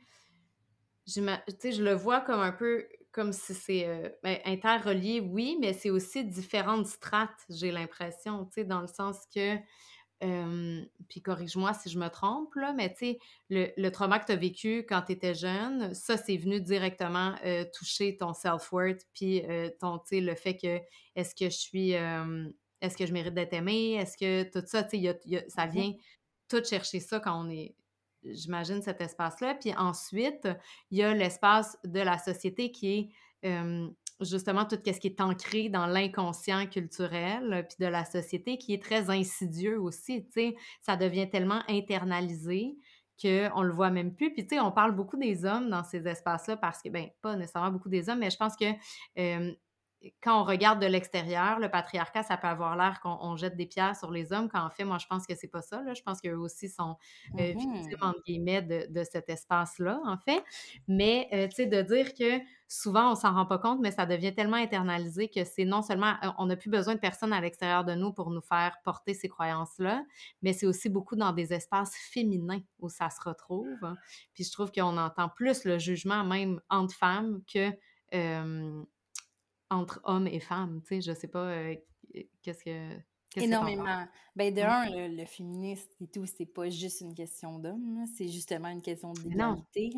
Speaker 1: tu sais, je le vois comme un peu comme si c'est euh, ben, interrelié, oui, mais c'est aussi différentes strates, j'ai l'impression, tu sais, dans le sens que, puis corrige-moi si je me trompe, là, mais tu sais, le, le, trauma que tu as vécu quand tu étais jeune, ça, c'est venu directement euh, toucher ton self-worth, puis euh, ton, tu sais, le fait que, est-ce que je suis, est-ce que je mérite d'être aimée, est-ce que tout ça, tu sais, ça mmh vient tout chercher ça quand on est j'imagine, cet espace-là. Puis ensuite, il y a l'espace de la société qui est justement tout ce qui est ancré dans l'inconscient culturel, puis de la société qui est très insidieux aussi. Tu sais, ça devient tellement internalisé qu'on le voit même plus. Puis, tu sais, on parle beaucoup des hommes dans ces espaces-là parce que, ben, pas nécessairement beaucoup des hommes, mais je pense que quand on regarde de l'extérieur, le patriarcat, ça peut avoir l'air qu'on jette des pierres sur les hommes, quand en fait, moi, je pense que c'est pas ça. Là. Je pense qu'eux aussi sont euh, victimes, mmh entre guillemets, de, cet espace-là, en fait. Mais, euh, tu sais, de dire que souvent, on s'en rend pas compte, mais ça devient tellement internalisé que c'est non seulement, euh, on n'a plus besoin de personne à l'extérieur de nous pour nous faire porter ces croyances-là, mais c'est aussi beaucoup dans des espaces féminins où ça se retrouve. Hein. Puis je trouve qu'on entend plus le jugement même entre femmes que entre hommes et femmes, tu sais, je sais pas euh, qu'est-ce que...
Speaker 3: Énormément. Ben de un, le, féministe et tout, c'est pas juste une question d'homme, c'est justement une question d'égalité.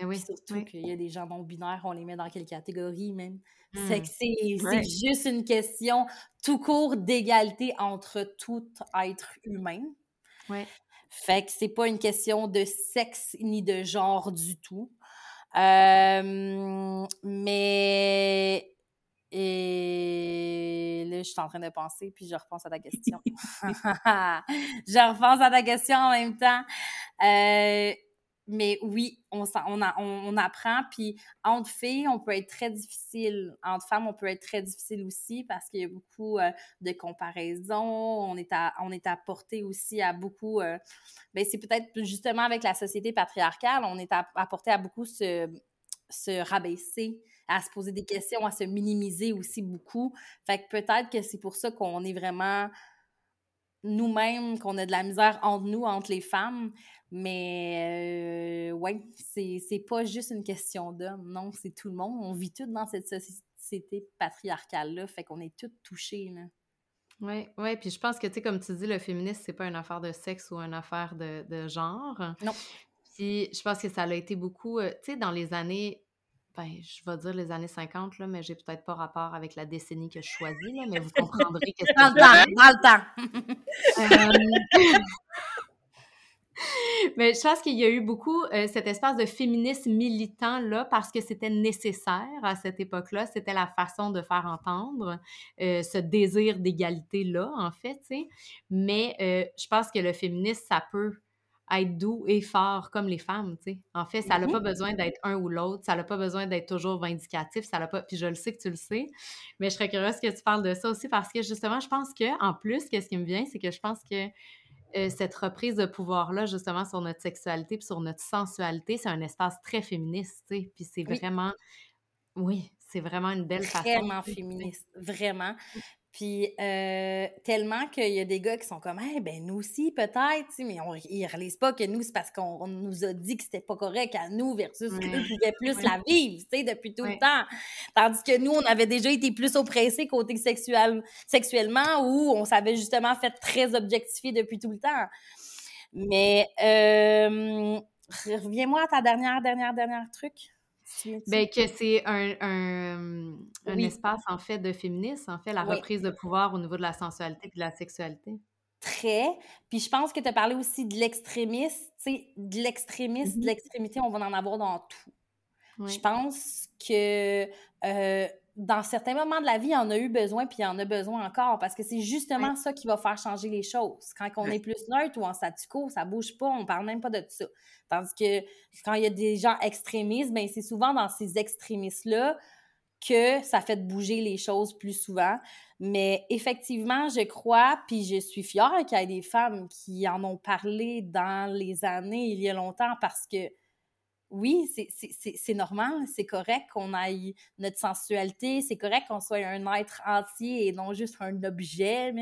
Speaker 3: Ben oui, surtout qu'il y a des gens non binaires, on les met dans quelle catégorie même? C'est mmh. c'est juste une question tout court d'égalité entre tout être humain.
Speaker 1: Ouais.
Speaker 3: Fait que c'est pas une question de sexe ni de genre du tout. Euh, mais et là, je suis en train de penser, puis je repense à ta question. je repense à ta question en même temps. Euh, mais oui, on, on, on, apprend. Puis entre filles, on peut être très difficile. Entre femmes, on peut être très difficile aussi parce qu'il y a beaucoup euh, de comparaisons. On est à, on est apporté aussi à beaucoup. Euh, ben c'est peut-être justement avec la société patriarcale, on est apporté à beaucoup se, se rabaisser à se poser des questions, à se minimiser aussi beaucoup. Fait que peut-être que c'est pour ça qu'on est vraiment nous-mêmes, qu'on a de la misère entre nous, entre les femmes. Mais euh, ouais, c'est pas juste une question d'homme. Non, c'est tout le monde. On vit tout dans cette société patriarcale-là. Fait qu'on est toutes touchées.
Speaker 1: Oui, oui. Puis je pense que, tu sais, comme tu dis, le féminisme, c'est pas une affaire de sexe ou une affaire de, de genre.
Speaker 3: Non.
Speaker 1: Puis je pense que ça a été beaucoup, euh, tu sais, dans les années ben, je vais dire les années 50, là, mais j'ai peut-être pas rapport avec la décennie que je choisis, là, mais vous comprendrez que c'est.
Speaker 3: Dans le temps, dans le temps. Euh,
Speaker 1: mais je pense qu'il y a eu beaucoup euh, cet espace de féminisme militant là parce que c'était nécessaire à cette époque-là. C'était la façon de faire entendre euh, ce désir d'égalité là, en fait. Mais je pense que le féminisme, ça peut être doux et fort comme les femmes, tu sais. En fait, ça n'a pas besoin d'être un ou l'autre, ça n'a pas besoin d'être toujours vindicatif, ça n'a pas... Puis je le sais que tu le sais, mais je serais curieuse que tu parles de ça aussi parce que justement, je pense que en plus, qu'est-ce qui me vient, c'est que je pense que euh, cette reprise de pouvoir-là, justement, sur notre sexualité puis sur notre sensualité, c'est un espace très féministe, tu sais. Puis c'est vraiment... Oui, c'est vraiment une belle
Speaker 3: façon. Vraiment féministe, vraiment. Puis euh, tellement qu'il y a des gars qui sont comme Eh ben nous aussi peut-être, mais on, ils réalisent pas que nous, c'est parce qu'on nous a dit que c'était pas correct à nous versus qu'eux pouvaient plus la vivre, tu sais, depuis tout le temps. Tandis que nous, on avait déjà été plus oppressés côté sexuel, sexuellement où on s'avait justement fait très objectifier depuis tout le temps. Mais euh, reviens-moi à ta dernière, dernière, dernière truc.
Speaker 1: Ben, que c'est un, un, un espace, en fait, de féminisme, en fait, la reprise de pouvoir au niveau de la sensualité et de la sexualité.
Speaker 3: Très. Puis je pense que tu as parlé aussi de l'extrémisme, tu sais, de l'extrémisme, de mm-hmm. l'extrémité, on va en avoir dans tout. Je pense que euh, dans certains moments de la vie, il en a eu besoin, puis il en a besoin encore, parce que c'est justement ça qui va faire changer les choses. Quand on est plus neutre ou en statu quo, ça bouge pas, on parle même pas de ça. Tandis que quand il y a des gens extrémistes, ben c'est souvent dans ces extrémistes-là que ça fait bouger les choses plus souvent. Mais effectivement, je crois, puis je suis fière qu'il y ait des femmes qui en ont parlé dans les années, il y a longtemps, parce que oui, c'est normal, c'est correct qu'on aille notre sensualité, c'est correct qu'on soit un être entier et non juste un objet,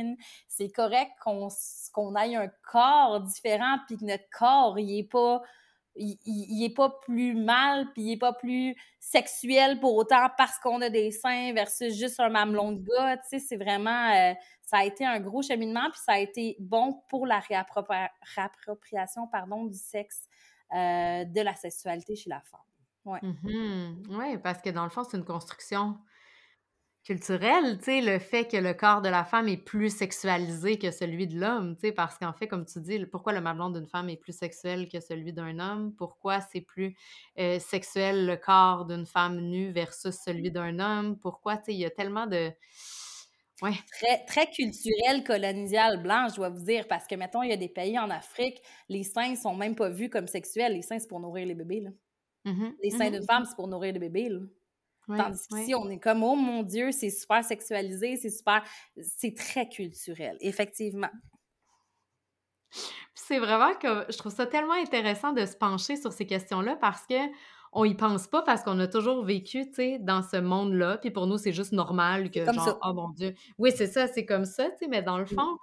Speaker 3: c'est correct qu'on aille un corps différent puis que notre corps, il est pas il, est pas plus mal puis il est pas plus sexuel pour autant parce qu'on a des seins versus juste un mamelon de gars, tu sais, c'est vraiment euh, ça a été un gros cheminement puis ça a été bon pour la réappropriation pardon du sexe euh, de la sexualité chez la femme. Ouais.
Speaker 1: Mm-hmm. Oui, parce que dans le fond, c'est une construction culturelle, tu sais, le fait que le corps de la femme est plus sexualisé que celui de l'homme, tu sais, parce qu'en fait, comme tu dis, pourquoi le mamelon d'une femme est plus sexuel que celui d'un homme? Pourquoi c'est plus euh, sexuel le corps d'une femme nue versus celui d'un homme? Pourquoi, tu sais, il y a tellement de
Speaker 3: Très, très culturel, colonial, blanc, je dois vous dire, parce que, mettons, il y a des pays en Afrique, les seins sont même pas vus comme sexuels. Les seins, c'est pour nourrir les bébés, là. Mm-hmm, les seins mm-hmm. d'une femme, c'est pour nourrir les bébés, là. Tandis qu'ici, on est comme, oh mon Dieu, c'est super sexualisé, c'est super... C'est très culturel, effectivement.
Speaker 1: C'est vraiment que je trouve ça tellement intéressant de se pencher sur ces questions-là parce que on y pense pas parce qu'on a toujours vécu, tu sais, dans ce monde-là. Puis pour nous, c'est juste normal que, genre, oh mon Dieu. Oui, c'est ça, c'est comme ça, tu sais, mais dans le fond,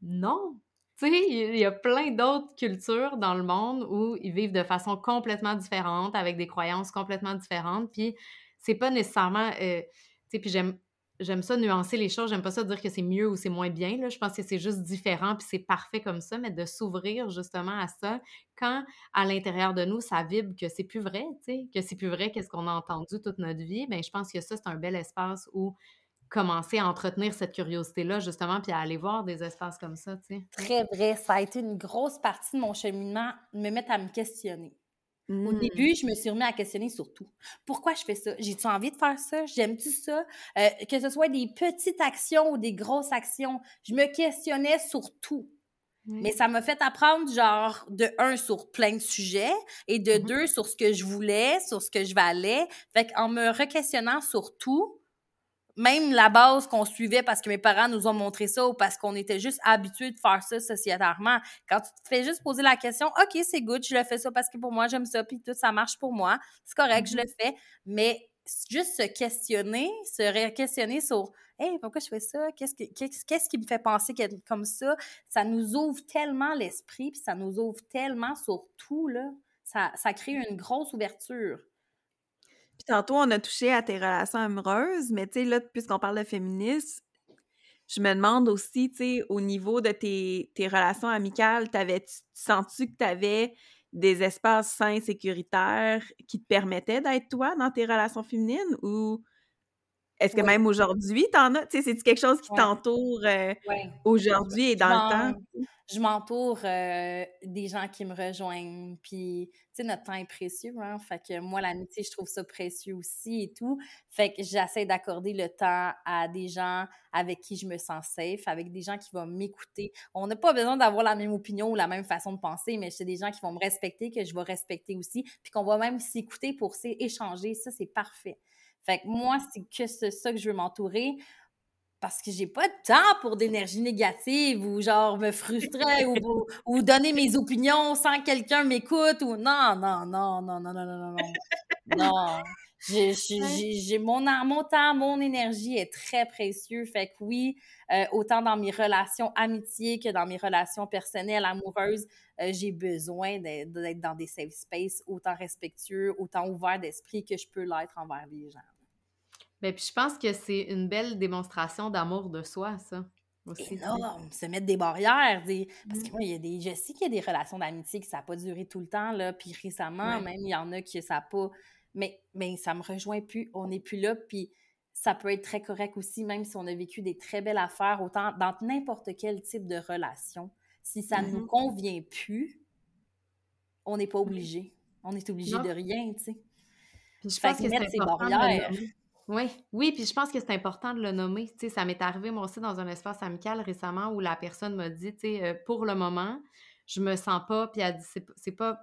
Speaker 1: non. Tu sais, il y a plein d'autres cultures dans le monde où ils vivent de façon complètement différente, avec des croyances complètement différentes. Puis c'est pas nécessairement. Euh, tu sais, puis j'aime j'aime ça nuancer les choses. J'aime pas ça dire que c'est mieux ou c'est moins bien. Je pense que c'est juste différent puis c'est parfait comme ça, mais de s'ouvrir justement à ça quand à l'intérieur de nous, ça vibre que c'est plus vrai, que c'est plus vrai qu'est-ce qu'on a entendu toute notre vie. Bien, je pense que ça, c'est un bel espace où commencer à entretenir cette curiosité-là, justement, puis à aller voir des espaces comme ça.
Speaker 3: Très vrai. Ça a été une grosse partie de mon cheminement, me mettre à me questionner. Au mmh. début, je me suis remis à questionner sur tout. Pourquoi je fais ça? J'ai-tu envie de faire ça? J'aime-tu ça? Euh, que ce soit des petites actions ou des grosses actions, je me questionnais sur tout. Mais ça m'a fait apprendre, genre, de un, sur plein de sujets, et de mm-hmm. deux, sur ce que je voulais, sur ce que je valais. Fait qu'en me re-questionnant sur tout, même la base qu'on suivait parce que mes parents nous ont montré ça ou parce qu'on était juste habitués de faire ça sociétairement. Quand tu te fais juste poser la question, OK, c'est good, je le fais ça parce que pour moi, j'aime ça, puis tout, ça marche pour moi, c'est correct, je le mm-hmm. fais. Mais juste se questionner, se questionner sur Hey, pourquoi je fais ça? Qu'est-ce, qui me fait penser comme ça? Ça nous ouvre tellement l'esprit, puis ça nous ouvre tellement sur tout, là. Ça, ça crée une grosse ouverture.
Speaker 2: Puis tantôt, on a touché à tes relations amoureuses, mais tu sais, là, puisqu'on parle de féminisme, je me demande aussi, tu sais, au niveau de tes, relations amicales, t'avais-tu sens-tu que tu avais des espaces sains, sécuritaires qui te permettaient d'être toi dans tes relations féminines ou est-ce que même aujourd'hui, t'en as? Tu sais, c'est quelque chose qui t'entoure euh, aujourd'hui et dans le temps?
Speaker 3: Je m'entoure euh, des gens qui me rejoignent. Puis, tu sais, notre temps est précieux, hein? Fait que moi, l'amitié, je trouve ça précieux aussi et tout. Fait que j'essaie d'accorder le temps à des gens avec qui je me sens safe, avec des gens qui vont m'écouter. On n'a pas besoin d'avoir la même opinion ou la même façon de penser, mais c'est des gens qui vont me respecter, que je vais respecter aussi, puis qu'on va même s'écouter pour s'échanger. Ça, c'est parfait. Fait que moi, c'est que ça que je veux m'entourer parce que j'ai pas de temps pour d'énergie négative ou genre me frustrer ou, donner mes opinions sans que quelqu'un m'écoute ou non, non, non, non, non, non, non, non. Non. J'ai mon, mon temps, mon énergie est très précieux. Fait que oui, euh, autant dans mes relations amitié que dans mes relations personnelles, amoureuses, euh, j'ai besoin d'être dans des safe spaces autant respectueux, autant ouverts d'esprit que je peux l'être envers les gens.
Speaker 1: Ben, puis je pense que c'est une belle démonstration d'amour de soi, ça.
Speaker 3: Aussi. Énorme, se mettre des barrières. Parce que mmh. moi, il y a des... je sais qu'il y a des relations d'amitié qui ça n'a pas duré tout le temps, là, puis récemment, même, il y en a qui ça n'a pas... Mais, mais ça me rejoint plus, on n'est plus là, puis ça peut être très correct aussi, même si on a vécu des très belles affaires, autant dans n'importe quel type de relation. Si ça ne nous mmh convient plus, on n'est pas obligé. On est obligé de rien, tu sais.
Speaker 1: je pense que c'est barrières. Oui, oui, puis je pense que c'est important de le nommer. Tu sais, ça m'est arrivé, moi aussi, dans un espace amical récemment où la personne m'a dit, tu sais, euh, pour le moment, je me sens pas, puis elle dit, c'est pas,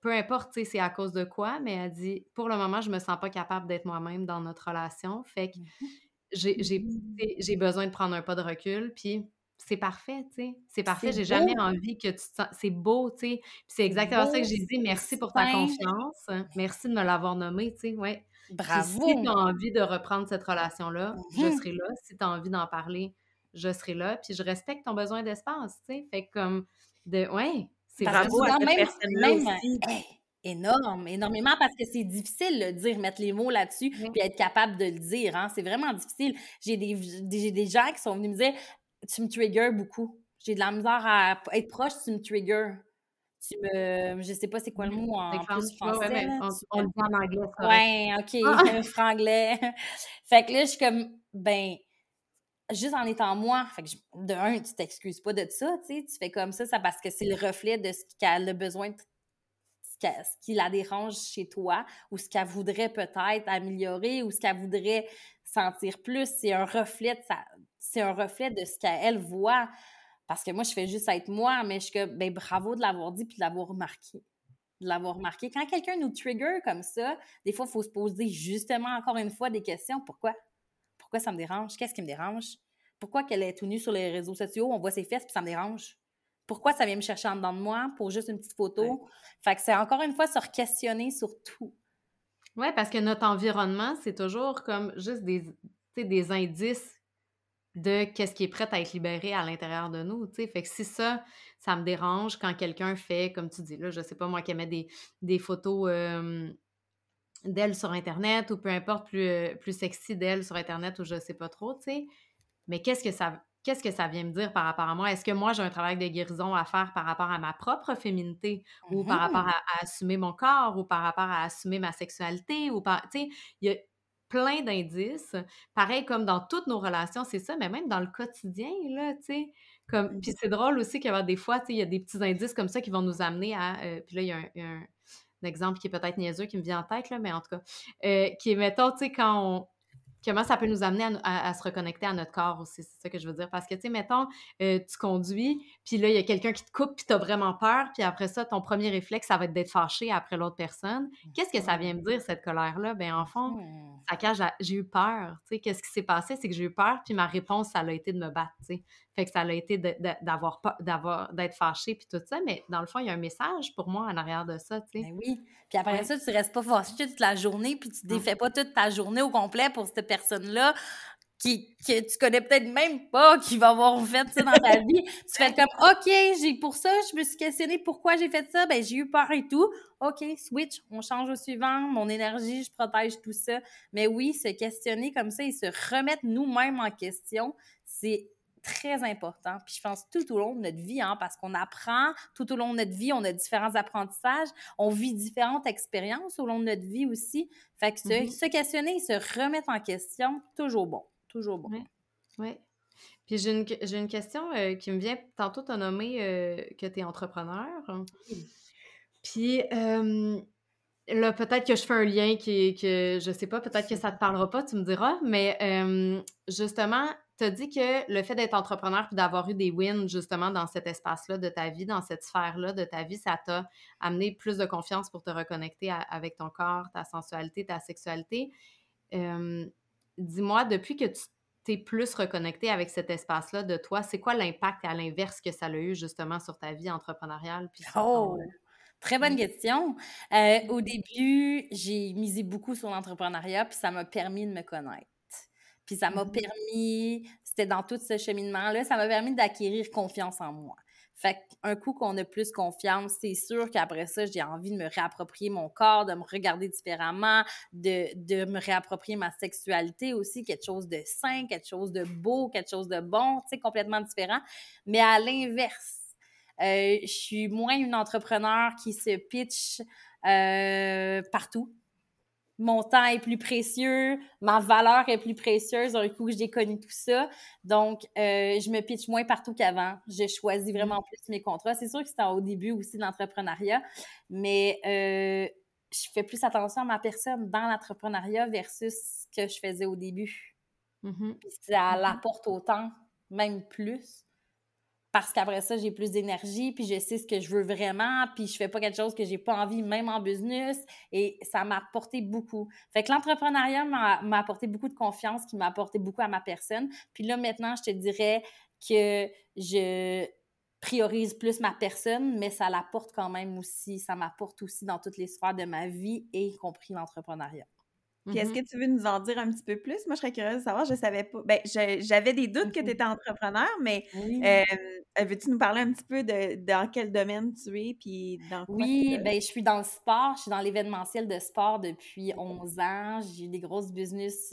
Speaker 1: peu importe, tu sais, c'est à cause de quoi, mais elle dit, pour le moment, je me sens pas capable d'être moi-même dans notre relation. Fait que mmh j'ai besoin de prendre un pas de recul, puis c'est parfait, tu sais. C'est parfait. J'ai jamais envie que tu te sens. C'est beau, tu sais. c'est exactement ça que j'ai dit. Merci pour ta confiance. Merci de me l'avoir nommé, tu sais. Ouais.
Speaker 3: Bravo!
Speaker 1: si tu as envie de reprendre cette relation-là, je mmh serai là. Si tu as envie d'en parler, je serai là. Puis je respecte ton besoin d'espace, tu sais. Fait comme, de, ouais,
Speaker 3: c'est bravo à cette aussi. énorme, énormément, parce que c'est difficile de dire, mettre les mots là-dessus, puis être capable de le dire. Hein? C'est vraiment difficile. J'ai des, des, des, gens qui sont venus me dire Tu me triggers beaucoup. J'ai de la misère à être proche, tu me triggers tu me. Je sais pas c'est quoi le mot en plus français.
Speaker 1: on, le dit en anglais.
Speaker 3: Ouais, OK, ah! franglais. fait que là, je suis comme, ben, juste en étant moi, fait que de un, tu t'excuses pas de ça, tu sais, tu fais comme ça, ça parce que c'est le reflet de ce qu'elle a besoin, de, ce qui la dérange chez toi, ou ce qu'elle voudrait peut-être améliorer, ou ce qu'elle voudrait sentir plus. C'est un reflet de c'est un reflet de ce qu'elle voit. Parce que moi, je fais juste être moi, mais je suis que, ben, bravo de l'avoir dit puis de l'avoir remarqué. De l'avoir remarqué. Quand quelqu'un nous trigger comme ça, des fois, il faut se poser justement encore une fois des questions. Pourquoi? Pourquoi ça me dérange? Qu'est-ce qui me dérange? Pourquoi qu'elle est tout nue sur les réseaux sociaux? On voit ses fesses puis ça me dérange. Pourquoi ça vient me chercher en dedans de moi pour juste une petite photo? Fait que c'est encore une fois se questionner sur tout.
Speaker 1: Oui, parce que notre environnement, c'est toujours comme juste des, des indices de qu'est-ce qui est prêt à être libéré à l'intérieur de nous, tu sais. Fait que si ça, ça me dérange quand quelqu'un fait, comme tu dis, là, je sais pas moi, qui met des, des photos d'elle sur Internet ou peu importe, plus, plus sexy d'elle sur Internet ou je sais pas trop, tu sais. Mais qu'est-ce que ça... Qu'est-ce que ça vient me dire par rapport à moi? Est-ce que moi, j'ai un travail de guérison à faire par rapport à ma propre féminité ou par rapport mmh à, assumer mon corps ou par rapport à assumer ma sexualité ou par... Tu sais, il y a plein d'indices. Pareil comme dans toutes nos relations, c'est ça, mais même dans le quotidien, là, tu sais. Comme... Mmh. Puis c'est drôle aussi qu'il y a des fois, tu sais, il y a des petits indices comme ça qui vont nous amener à... Euh, puis là, il y a un, exemple qui est peut-être niaiseux qui me vient en tête, là, mais en tout cas, euh, qui est, mettons, tu sais, quand on comment ça peut nous amener à, se reconnecter à notre corps aussi, c'est ça que je veux dire. Parce que, tu sais, mettons, euh, tu conduis, puis là, il y a quelqu'un qui te coupe, puis tu as vraiment peur, puis après ça, ton premier réflexe, ça va être d'être fâché après l'autre personne. Qu'est-ce que ça vient me dire, cette colère-là? Ben en fond, ça cache, j'ai eu peur. Tu sais, qu'est-ce qui s'est passé? C'est que j'ai eu peur, puis ma réponse, ça a été de me battre, tu sais. Fait que ça a été d'avoir d'avoir d'être fâché puis tout ça, mais dans le fond, il y a un message pour moi en arrière de ça, tu sais.
Speaker 3: Ben oui. Puis après ça, tu restes pas fâché toute la journée, puis tu défais pas toute ta journée au complet pour cette personne-là qui, que tu connais peut-être même pas, qui va avoir fait ça dans ta vie. Tu fais comme, OK, j'ai pour ça, je me suis questionné pourquoi j'ai fait ça, ben j'ai eu peur et tout. OK, switch, on change au suivant, mon énergie, je protège tout ça. Mais oui, se questionner comme ça et se remettre nous-mêmes en question, c'est très important. Puis je pense tout au long de notre vie, hein, parce qu'on apprend tout au long de notre vie, on a différents apprentissages, on vit différentes expériences au long de notre vie aussi. Fait que se, mm-hmm. questionner et se remettre en question, toujours bon. Toujours bon.
Speaker 1: Oui. Ouais. Puis j'ai une, une, question euh, qui me vient. Tantôt, tu as nommé euh, que tu es entrepreneur. Puis euh, là, peut-être que je fais un lien qui, que je sais pas, peut-être que ça te parlera pas, tu me diras, mais justement, tu as dit que le fait d'être entrepreneur et d'avoir eu des wins justement dans cet espace-là de ta vie, dans cette sphère-là de ta vie, ça t'a amené plus de confiance pour te reconnecter avec ton corps, ta sensualité, ta sexualité. Dis-moi, depuis que tu t'es plus reconnecté avec cet espace-là de toi, c'est quoi l'impact à l'inverse que ça a eu justement sur ta vie entrepreneuriale?
Speaker 3: oh! Très bonne question. Euh, au début, j'ai misé beaucoup sur l'entrepreneuriat, puis ça m'a permis de me connaître. Puis ça m'a mmh permis, c'était dans tout ce cheminement-là, ça m'a permis d'acquérir confiance en moi. Fait qu'un coup qu'on a plus confiance, c'est sûr qu'après ça, j'ai envie de me réapproprier mon corps, de me regarder différemment, de, de, me réapproprier ma sexualité aussi, quelque chose de sain, quelque chose de beau, quelque chose de bon, tu sais, complètement différent. Mais à l'inverse, euh, je suis moins une entrepreneur qui se pitch euh, partout mon temps est plus précieux, ma valeur est plus précieuse un coup que j'ai connu tout ça. Donc, euh, je me pitch moins partout qu'avant. Je choisis vraiment mm. plus mes contrats. C'est sûr que c'était au début aussi de l'entrepreneuriat, mais euh, je fais plus attention à ma personne dans l'entrepreneuriat versus ce que je faisais au début. Mm-hmm. Ça mm-hmm. l'apporte autant, même plus parce qu'après ça, j'ai plus d'énergie, puis je sais ce que je veux vraiment, puis je fais pas quelque chose que j'ai pas envie, même en business, et ça m'a apporté beaucoup. Fait que l'entrepreneuriat m'a apporté beaucoup de confiance, qui m'a apporté beaucoup à ma personne. Puis là, maintenant, je te dirais que je priorise plus ma personne, mais ça l'apporte quand même aussi, ça m'apporte aussi dans toutes les sphères de ma vie, y compris l'entrepreneuriat.
Speaker 2: Puis est-ce mm-hmm. que tu veux nous en dire un petit peu plus? Moi, je serais curieuse de savoir, je savais pas. Ben, j'avais des doutes que tu étais entrepreneur, mais euh, veux-tu nous parler un petit peu de dans quel domaine tu es? Puis dans
Speaker 3: Oui, ben, je suis dans le sport, je suis dans l'événementiel de sport depuis 11 ans. J'ai eu des grosses business.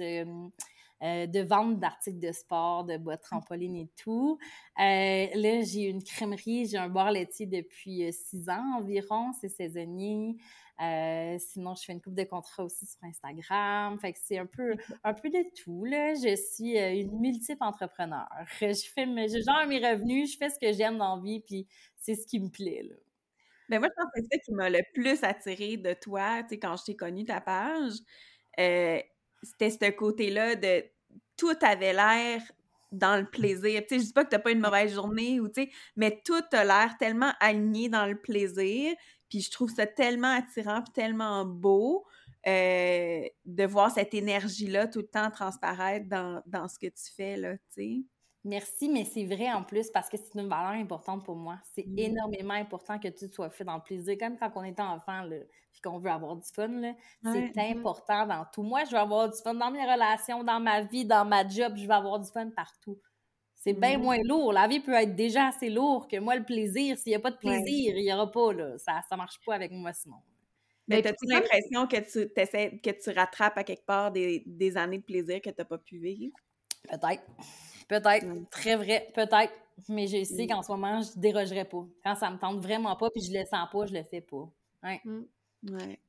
Speaker 3: Euh, de vente d'articles de sport, de boîtes mmh. trampoline et tout. Euh, là, j'ai une crèmerie, j'ai un bar laitier depuis six ans environ, c'est saisonnier. Euh, sinon, je fais une coupe de contrats aussi sur Instagram. Fait que c'est un peu, un peu de tout, là. Je suis euh, une multiple entrepreneur. Je fais, je gère mes revenus, je fais ce que j'aime dans la vie, puis c'est ce qui me plaît, là.
Speaker 2: Ben moi, je pense que c'est ça qui m'a le plus attiré de toi, tu sais, quand je t'ai connu ta page. Euh, c'était ce côté-là de tout avait l'air dans le plaisir. Tu sais, je dis pas que t'as pas une mauvaise journée ou tu sais, mais tout a l'air tellement aligné dans le plaisir. Puis je trouve ça tellement attirant puis tellement beau euh, de voir cette énergie-là tout le temps transparaître dans, dans ce que tu fais, là, tu sais.
Speaker 3: Merci, mais c'est vrai en plus parce que c'est une valeur importante pour moi. C'est mmh. énormément important que tu sois fait dans le plaisir. Comme quand on était enfant, là, puis qu'on veut avoir du fun, c'est mmh. important dans tout. Moi, je veux avoir du fun dans mes relations, dans ma vie, dans ma job, je veux avoir du fun partout. C'est bien mmh. moins lourd. La vie peut être déjà assez lourde que moi, le plaisir, s'il n'y a pas de plaisir, il n'y aura pas. Là. Ça ne marche pas avec moi, sinon.
Speaker 2: Mais as-tu l'impression que tu, que tu rattrapes à quelque part des, années de plaisir que tu n'as pas pu vivre?
Speaker 3: Peut-être. Peut-être. Très vrai. Peut-être. Mais je sais qu'en ce moment, je ne dérogerai pas. Quand ça me tente vraiment pas, puis je le sens pas, je le fais pas. Ouais.
Speaker 1: Mmh.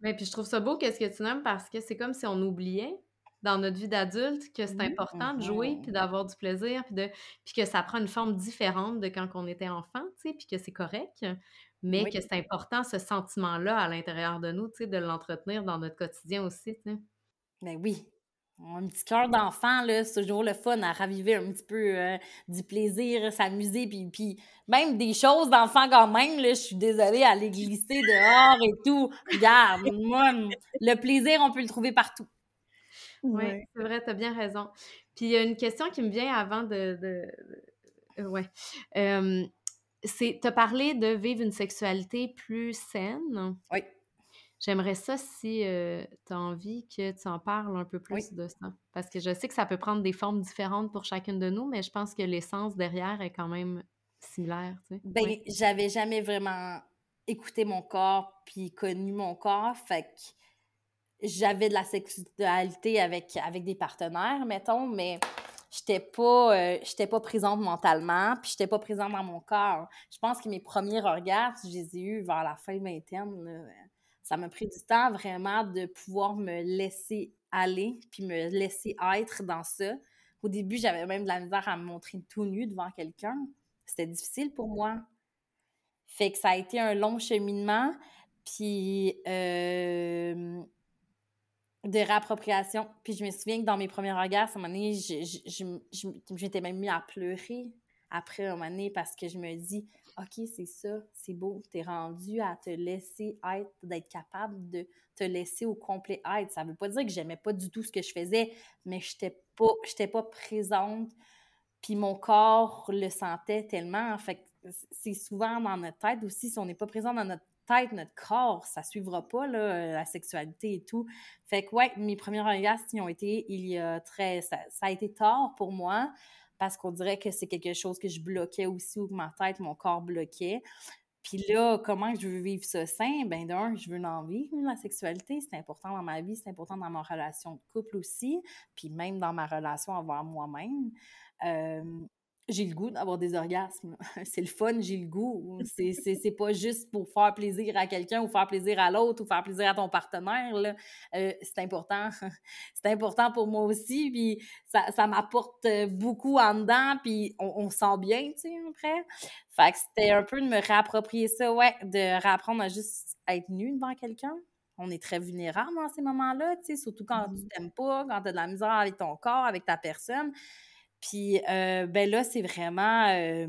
Speaker 1: Mais puis je trouve ça beau qu'est-ce que tu nommes parce que c'est comme si on oubliait dans notre vie d'adulte que c'est important de jouer puis d'avoir du plaisir puis de puis que ça prend une forme différente de quand on était enfant, tu sais, puis que c'est correct, mais que c'est important ce sentiment-là à l'intérieur de nous, tu sais, de l'entretenir dans notre quotidien aussi, tu sais.
Speaker 3: Ben oui. un petit cœur d'enfant, là, c'est toujours le fun à raviver un petit peu euh, du plaisir, s'amuser, puis, puis même des choses d'enfant quand même, là, je suis désolée, aller glisser dehors et tout. Regarde, moi, le plaisir, on peut le trouver partout.
Speaker 1: Oui, c'est vrai, tu as bien raison. Puis il y a une question qui me vient avant de... Euh, ouais. c'est, tu as parlé de vivre une sexualité plus saine.
Speaker 3: Oui.
Speaker 1: J'aimerais ça si tu as envie que tu en parles un peu plus de ça. Parce que je sais que ça peut prendre des formes différentes pour chacune de nous, mais je pense que l'essence derrière est quand même similaire. Tu sais.
Speaker 3: Ben, j'avais jamais vraiment écouté mon corps puis connu mon corps. Fait que j'avais de la sexualité avec, avec des partenaires, mettons, mais j'étais pas j'étais pas présente mentalement puis j'étais pas présente dans mon corps je pense que mes premiers orgasmes je les ai eus vers la fin vingtaine ça m'a pris du temps vraiment de pouvoir me laisser aller, puis me laisser être dans ça. Au début, j'avais même de la misère à me montrer tout nu devant quelqu'un. C'était difficile pour moi. Fait que ça a été un long cheminement, puis euh, de réappropriation. Puis je me souviens que dans mes premiers regards, à un moment donné, j'étais même mis à pleurer après un moment donné parce que je me dis OK, c'est ça, c'est beau, tu es rendu à te laisser être, d'être capable de te laisser au complet être. Ça veut pas dire que j'aimais pas du tout ce que je faisais, mais j'étais pas, pas présente, puis mon corps le sentait tellement. En fait, c'est souvent dans notre tête aussi, si on n'est pas présent dans notre tête, notre corps, ça suivra pas là, la sexualité et tout. Fait que ouais, mes premiers regards, ils ont été il y a très ça, ça a été tard pour moi parce qu'on dirait que c'est quelque chose que je bloquais aussi ou que ma tête, mon corps bloquait. Puis là, comment je veux vivre ça sain? Ben d'un, je veux en vivre, la sexualité, c'est important dans ma vie, c'est important dans ma relation de couple aussi, puis même dans ma relation envers moi-même. Euh, j'ai le goût d'avoir des orgasmes. c'est le fun, j'ai le goût. C'est pas juste pour faire plaisir à quelqu'un ou faire plaisir à l'autre ou faire plaisir à ton partenaire. Euh, c'est important. c'est important pour moi aussi. Puis ça, ça m'apporte beaucoup en dedans. Puis on, on sent bien, tu sais, après. Fait que c'était un peu de me réapproprier ça, ouais, de réapprendre à juste être nu devant quelqu'un. On est très vulnérable dans ces moments-là, tu sais, surtout quand tu mm-hmm. t'aimes pas, quand tu as de la misère avec ton corps, avec ta personne. Puis, euh, ben là, c'est vraiment euh,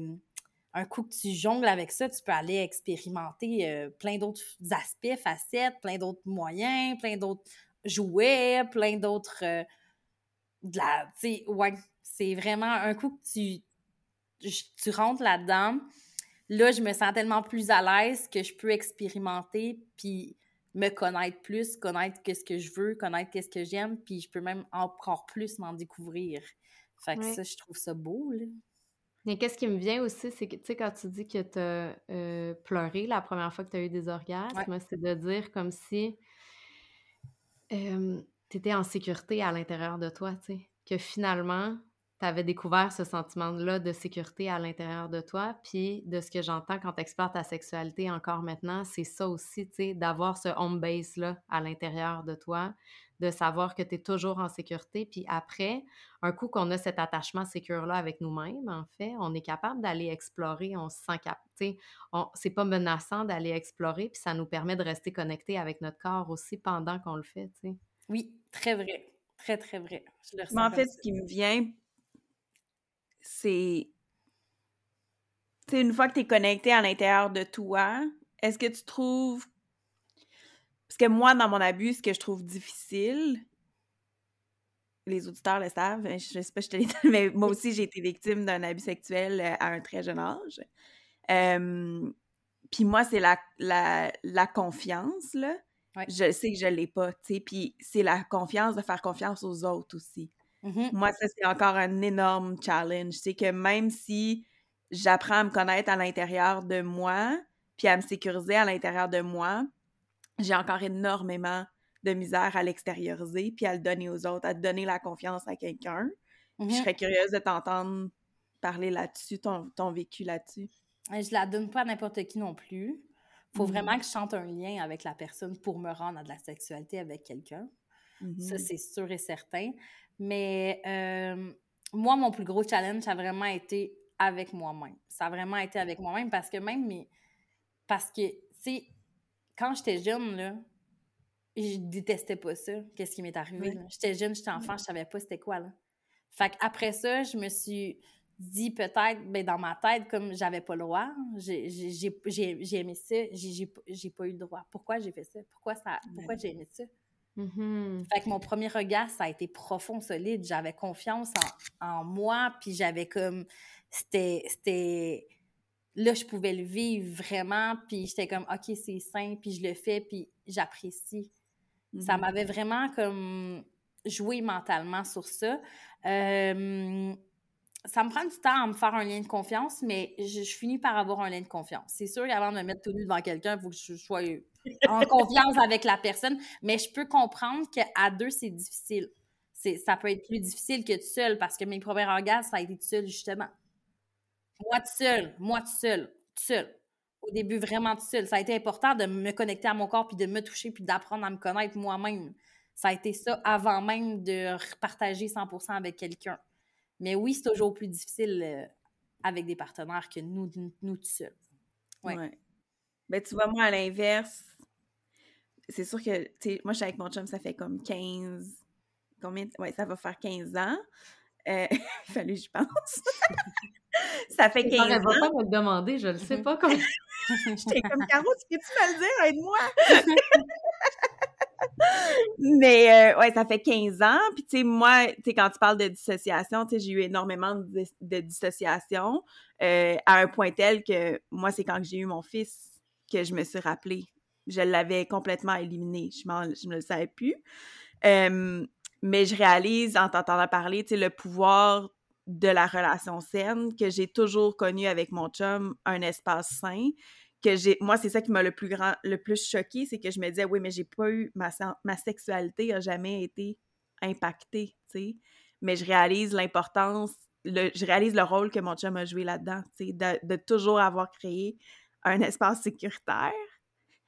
Speaker 3: un coup que tu jongles avec ça, tu peux aller expérimenter euh, plein d'autres aspects, facettes, plein d'autres moyens, plein d'autres jouets, plein d'autres. de la. Ouais, c'est vraiment un coup que tu, tu rentres là-dedans. Là, je me sens tellement plus à l'aise que je peux expérimenter, puis me connaître plus, connaître qu'est-ce que je veux, connaître qu'est-ce que j'aime, puis je peux même encore plus m'en découvrir. Fait que ça, je trouve ça beau, là.
Speaker 1: Mais qu'est-ce qui me vient aussi, c'est que, tu sais, quand tu dis que tu as euh, pleuré la première fois que tu as eu des orgasmes, c'est de dire comme si tu étais en sécurité à l'intérieur de toi, tu sais. Que finalement, tu avais découvert ce sentiment-là de sécurité à l'intérieur de toi. Puis de ce que j'entends quand tu explores ta sexualité encore maintenant, c'est ça aussi, tu sais, d'avoir ce home base-là à l'intérieur de toi, de savoir que tu es toujours en sécurité. Puis après, un coup qu'on a cet attachement sécure-là avec nous-mêmes, en fait, on est capable d'aller explorer, on se sent capté. C'est pas menaçant d'aller explorer, puis ça nous permet de rester connecté avec notre corps aussi pendant qu'on le fait, tu sais.
Speaker 3: Oui, très vrai. Très, très vrai.
Speaker 2: Mais en fait, ce qui me vient, c'est. Tu une fois que tu es connecté à l'intérieur de toi, est-ce que tu trouves parce que moi, dans mon abus, ce que je trouve difficile, les auditeurs le savent, hein, je sais pas, je te l'ai dit, mais moi aussi, j'ai été victime d'un abus sexuel euh, à un très jeune âge. puis moi, c'est la, la, confiance, là. Je sais que je l'ai pas, tu sais. Puis c'est la confiance de faire confiance aux autres aussi. Mmh moi, ça, c'est encore un énorme challenge. C'est que même si j'apprends à me connaître à l'intérieur de moi, puis à me sécuriser à l'intérieur de moi, j'ai encore énormément de misère à l'extérioriser puis à le donner aux autres, à donner la confiance à quelqu'un. Je mm-hmm. serais curieuse de t'entendre parler là-dessus, ton, ton vécu là-dessus.
Speaker 3: Je la donne pas à n'importe qui non plus. Faut mm-hmm. vraiment que je chante un lien avec la personne pour me rendre à de la sexualité avec quelqu'un. Ça, mm-hmm. c'est sûr et certain. Mais euh, moi, mon plus gros challenge, ça a vraiment été avec moi-même. Ça a vraiment été avec moi-même parce que même mes... Parce que, tu sais, quand j'étais jeune, là, je détestais pas ça, qu'est-ce qui m'est arrivé. J'étais jeune, j'étais enfant, je savais pas c'était quoi, là. Fait après ça, je me suis dit peut-être, ben dans ma tête, comme j'avais pas le droit, j'ai aimé ça, j'ai pas eu le droit. Pourquoi j'ai fait ça? Pourquoi, ça, pourquoi j'ai aimé ça? Mm-hmm. Fait que mon premier regard, ça a été profond, solide. J'avais confiance en, en moi, puis j'avais comme... C'était... Là, je pouvais le vivre vraiment, puis j'étais comme, OK, c'est sain, puis je le fais, puis j'apprécie. Ça mm-hmm. m'avait vraiment comme joué mentalement sur ça. Euh, ça me prend du temps à me faire un lien de confiance, mais je, finis par avoir un lien de confiance. C'est sûr qu'avant de me mettre tout nu devant quelqu'un, il faut que je sois en confiance avec la personne, mais je peux comprendre qu'à deux, c'est difficile. Ça peut être plus difficile que tout seul parce que mes premiers orgasmes, ça a été tout seul, justement. Moi, tout seul, moi, tout seul, tout seul. Au début, vraiment tout seul. Ça a été important de me connecter à mon corps, puis de me toucher, puis d'apprendre à me connaître moi-même. Ça a été ça avant même de partager 100% avec quelqu'un. Mais oui, c'est toujours plus difficile euh, avec des partenaires que nous, nous, tout seuls.
Speaker 2: Ouais. Ben, tu vois, moi, à l'inverse, c'est sûr que, tu sais, moi, je suis avec mon chum, ça fait comme 15. Combien? Ouais, ça va faire 15 ans. Euh, il fallait je pense. ça fait 15 ans. Elle
Speaker 1: va pas me le demander, je le sais pas. Comment...
Speaker 2: J'étais comme, Caro, tu peux-tu me le dire? Aide-moi! Mais euh, ouais, ça fait 15 ans. Puis tu sais, moi, tu sais, quand tu parles de dissociation, tu sais, j'ai eu énormément de, de dissociation euh, à un point tel que moi, c'est quand j'ai eu mon fils que je me suis rappelée. Je l'avais complètement éliminé. Je, je ne le savais plus. Mais je réalise en t'entendant parler, tu sais, le pouvoir de la relation saine que j'ai toujours connu avec mon chum, un espace sain, que j'ai moi c'est ça qui m'a le plus grand le plus choqué c'est que je me disais oui mais j'ai pas eu ma ma sexualité a jamais été impactée tu sais. Mais je réalise l'importance le, je réalise le rôle que mon chum a joué là-dedans tu sais de, de, toujours avoir créé un espace sécuritaire.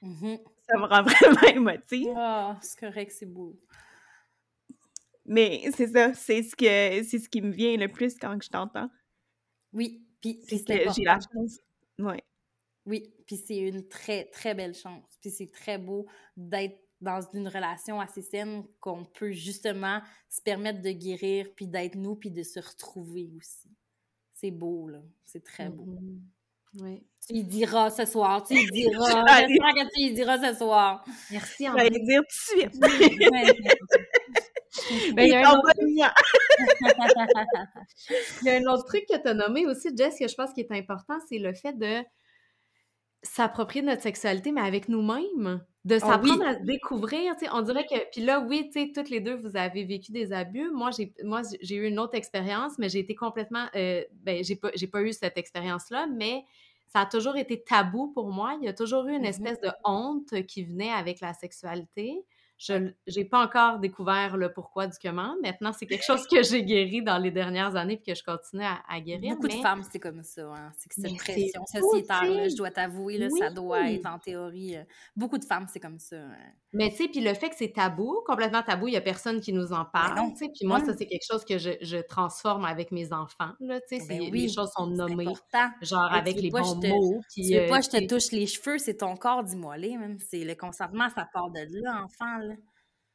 Speaker 2: Mm-hmm. ça me rend vraiment émotive.
Speaker 3: Ah c'est correct c'est beau
Speaker 2: mais c'est ça c'est ce que c'est ce qui me vient le plus quand je t'entends
Speaker 3: oui puis
Speaker 2: c'est que j'ai la chance ouais
Speaker 3: oui, puis c'est une très, très belle chance. Puis c'est très beau d'être dans une relation assez saine qu'on peut justement se permettre de guérir, puis d'être nous, puis de se retrouver aussi. C'est beau, là. C'est très beau. Mm-hmm.
Speaker 1: Oui.
Speaker 3: Tu y diras ce soir, tu y diras. J'espère que tu y diras ce soir.
Speaker 1: Merci,
Speaker 2: Je vais y dire tout de suite.
Speaker 1: Mais il, y a un autre... il y a un autre truc que tu as nommé aussi, Jess, que je pense qui est important, c'est le fait de s'approprier notre sexualité, mais avec nous-mêmes, de ah s'apprendre à se découvrir, on dirait que, puis là, oui, tu toutes les deux, vous avez vécu des abus. Moi, j'ai, moi, j'ai eu une autre expérience, mais j'ai été complètement, euh, ben, j'ai pas, j'ai pas eu cette expérience-là, mais ça a toujours été tabou pour moi. Il y a toujours eu une mmh espèce de honte qui venait avec la sexualité. Je n'ai pas encore découvert le pourquoi du comment. Maintenant, c'est quelque chose que j'ai guéri dans les dernières années et que je continue à, guérir.
Speaker 3: Beaucoup de femmes, c'est comme ça. Hein. C'est que cette pression sociétaire, je dois t'avouer, ça doit être en théorie. Euh, beaucoup de femmes, c'est comme ça. Hein.
Speaker 1: Mais tu sais, puis le fait que c'est tabou, complètement tabou, il n'y a personne qui nous en parle. Puis moi, ça, c'est quelque chose que je, transforme avec mes enfants. Là, ben oui, les choses sont nommées, genre avec les bons mots.
Speaker 3: tu veux pas, je te touche les cheveux, c'est ton corps d'immolé, même. C'est le consentement, ça part de là, enfant. Là.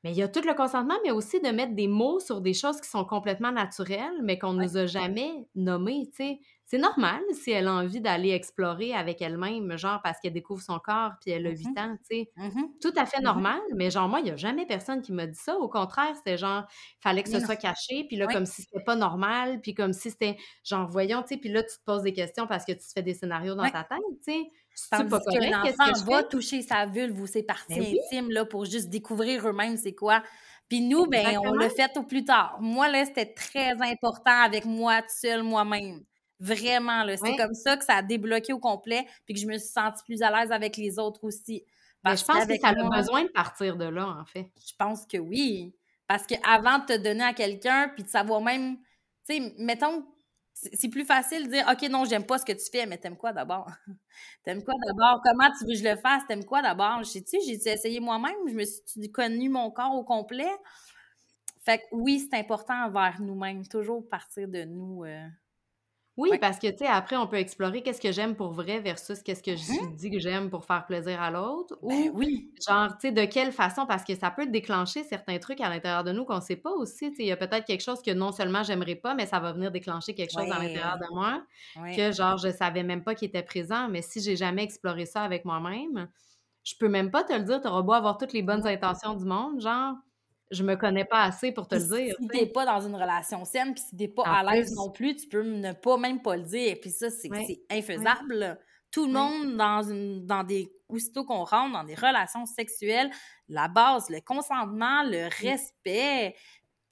Speaker 1: Mais il y a tout le consentement, mais aussi de mettre des mots sur des choses qui sont complètement naturelles, mais qu'on ne nous a jamais nommées, tu sais. C'est normal si elle a envie d'aller explorer avec elle-même, genre parce qu'elle découvre son corps puis elle a 8 mmh ans, tu sais. Mmh tout à fait mmh normal, mais genre moi, il n'y a jamais personne qui m'a dit ça. Au contraire, c'était genre, il fallait que ce soit caché, puis là, comme si c'était pas normal, puis comme si c'était genre, voyons, tu sais, puis là, tu te poses des questions parce que tu te fais des scénarios dans ta tête, tu sais.
Speaker 3: C'est pas correct, qu'un enfant va toucher sa vulve ou ses parties ben intimes là, pour juste découvrir eux-mêmes c'est quoi. Puis nous, ben, on l'a fait au plus tard. Moi, là, c'était très important avec moi seule, moi-même. Vraiment, là. C'est comme ça que ça a débloqué au complet, puis que je me suis sentie plus à l'aise avec les autres aussi.
Speaker 1: Ben, Parce je pense que ça a besoin de partir de là, en fait.
Speaker 3: Je pense que oui. Parce qu'avant de te donner à quelqu'un, puis de savoir même, tu sais, mettons, c'est plus facile de dire, OK, non, j'aime pas ce que tu fais, mais t'aimes quoi d'abord? t'aimes quoi d'abord? Comment tu veux que je le fasse? T'aimes quoi d'abord? Je sais-tu, j'ai essayé moi-même, je me suis connu mon corps au complet. Fait que oui, c'est important envers nous-mêmes, toujours partir de nous. Euh,
Speaker 1: Oui, parce que, tu sais, après, on peut explorer qu'est-ce que j'aime pour vrai versus qu'est-ce que je
Speaker 3: Mmh
Speaker 1: dis que j'aime pour faire plaisir à l'autre.
Speaker 3: Ben
Speaker 1: Ou,
Speaker 3: oui.
Speaker 1: genre, tu sais, de quelle façon, parce que ça peut déclencher certains trucs à l'intérieur de nous qu'on sait pas aussi. Tu sais, il y a peut-être quelque chose que non seulement j'aimerais pas, mais ça va venir déclencher quelque chose à l'intérieur de moi que, genre, je savais même pas qu'il était présent. Mais si j'ai jamais exploré ça avec moi-même, je peux même pas te le dire. Tu auras beau avoir toutes les bonnes intentions du monde, genre, je me connais pas assez pour te le dire.
Speaker 3: Si t'es pas dans une relation saine, puis si t'es pas à l'aise non plus, tu peux ne pas même pas le dire. Puis ça, c'est infaisable. Tout le monde, dans, une, dans des... Aussitôt qu'on rentre dans des relations sexuelles, la base, le consentement, le respect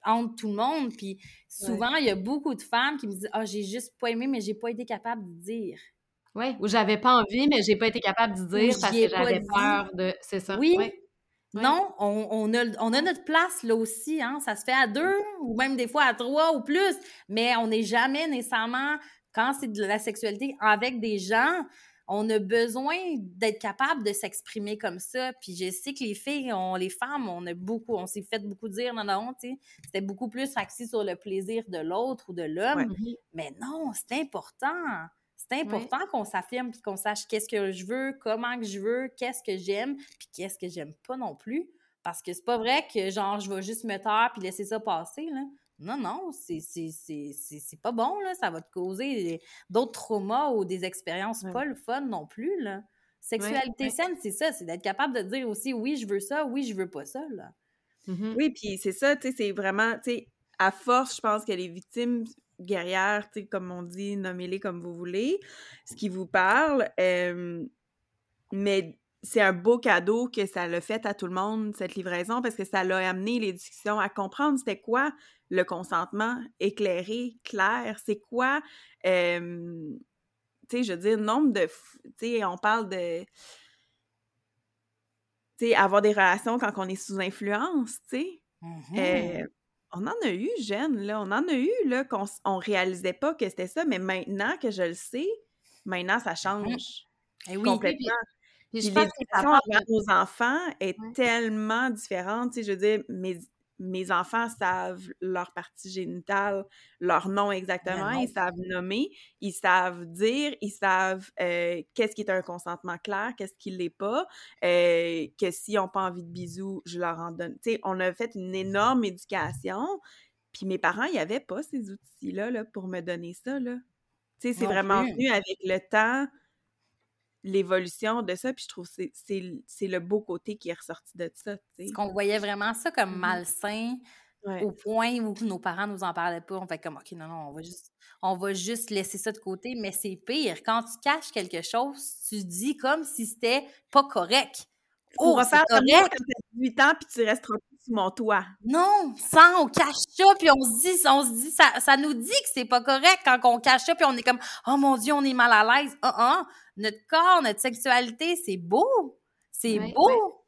Speaker 3: entre tout le monde. Puis souvent, il y a beaucoup de femmes qui me disent « Ah, j'ai juste pas aimé, mais j'ai pas été capable de dire. »
Speaker 1: Oui, ou j'avais pas envie, mais j'ai pas été capable de dire parce que j'avais peur de... C'est ça.
Speaker 3: Oui, non, on, a, on, a, notre place là aussi. Hein? Ça se fait à deux ou même des fois à trois ou plus, mais on n'est jamais nécessairement, quand c'est de la sexualité avec des gens, on a besoin d'être capable de s'exprimer comme ça. Puis je sais que les filles, on, les femmes, on a beaucoup, on s'est fait beaucoup dire non, non, tu sais, c'était beaucoup plus axé sur le plaisir de l'autre ou de l'homme. Mais non, c'est important. C'est important qu'on s'affirme puis qu'on sache qu'est-ce que je veux, comment que je veux, qu'est-ce que j'aime, puis qu'est-ce que j'aime pas non plus. Parce que c'est pas vrai que, genre, je vais juste me taire puis laisser ça passer, là. Non, non, c'est pas bon, là. Ça va te causer d'autres traumas ou des expériences pas le fun non plus, là. Sexualité saine, c'est ça, c'est d'être capable de dire aussi oui, je veux ça, oui, je veux pas ça, là.
Speaker 2: Mmh oui, puis c'est ça, tu sais, c'est vraiment, tu sais, à force, je pense que les victimes guerrière, comme on dit, nommez-les comme vous voulez, ce qui vous parle. mais c'est un beau cadeau que ça l'a fait à tout le monde, cette livraison, parce que ça l'a amené les discussions à comprendre c'était quoi le consentement éclairé, clair, c'est quoi, tu sais, je veux dire, nombre de, tu sais, on parle de, tu sais, avoir des relations quand on est sous influence, tu sais. Mmh on en a eu jeune, là. On en a eu, là, qu'on on réalisait pas que c'était ça, mais maintenant que je le sais, maintenant, ça change
Speaker 3: eh oui,
Speaker 2: complètement. Puis, je pense que nos enfants est tellement différente. Tu sais, je veux dire, mes, mes enfants savent leur partie génitale, leur nom exactement, ils savent nommer, ils savent dire, ils savent euh, qu'est-ce qui est un consentement clair, qu'est-ce qui l'est pas, euh, que s'ils n'ont pas envie de bisous, je leur en donne. Tu sais, on a fait une énorme éducation, puis mes parents, avait pas ces outils-là là, pour me donner ça. Tu sais, c'est vraiment venu avec le temps l'évolution de ça, puis je trouve que c'est le beau côté qui est ressorti de ça.
Speaker 3: Qu'on voyait vraiment ça comme mmh malsain au point où nos parents nous en parlaient pas. On fait comme, OK, non, non, on va juste, on va juste laisser ça de côté, mais c'est pire. Quand tu caches quelque chose, tu dis comme si c'était pas correct.
Speaker 2: Oh, c'est correct! Quand as 18 ans, puis tu restes mon toit.
Speaker 3: Non, sans, on cache ça, puis on se dit, on se dit, ça, ça nous dit que c'est pas correct quand on cache ça, puis on est comme, oh mon Dieu, on est mal à l'aise. Ah, ah, notre corps, notre sexualité, c'est beau. C'est beau.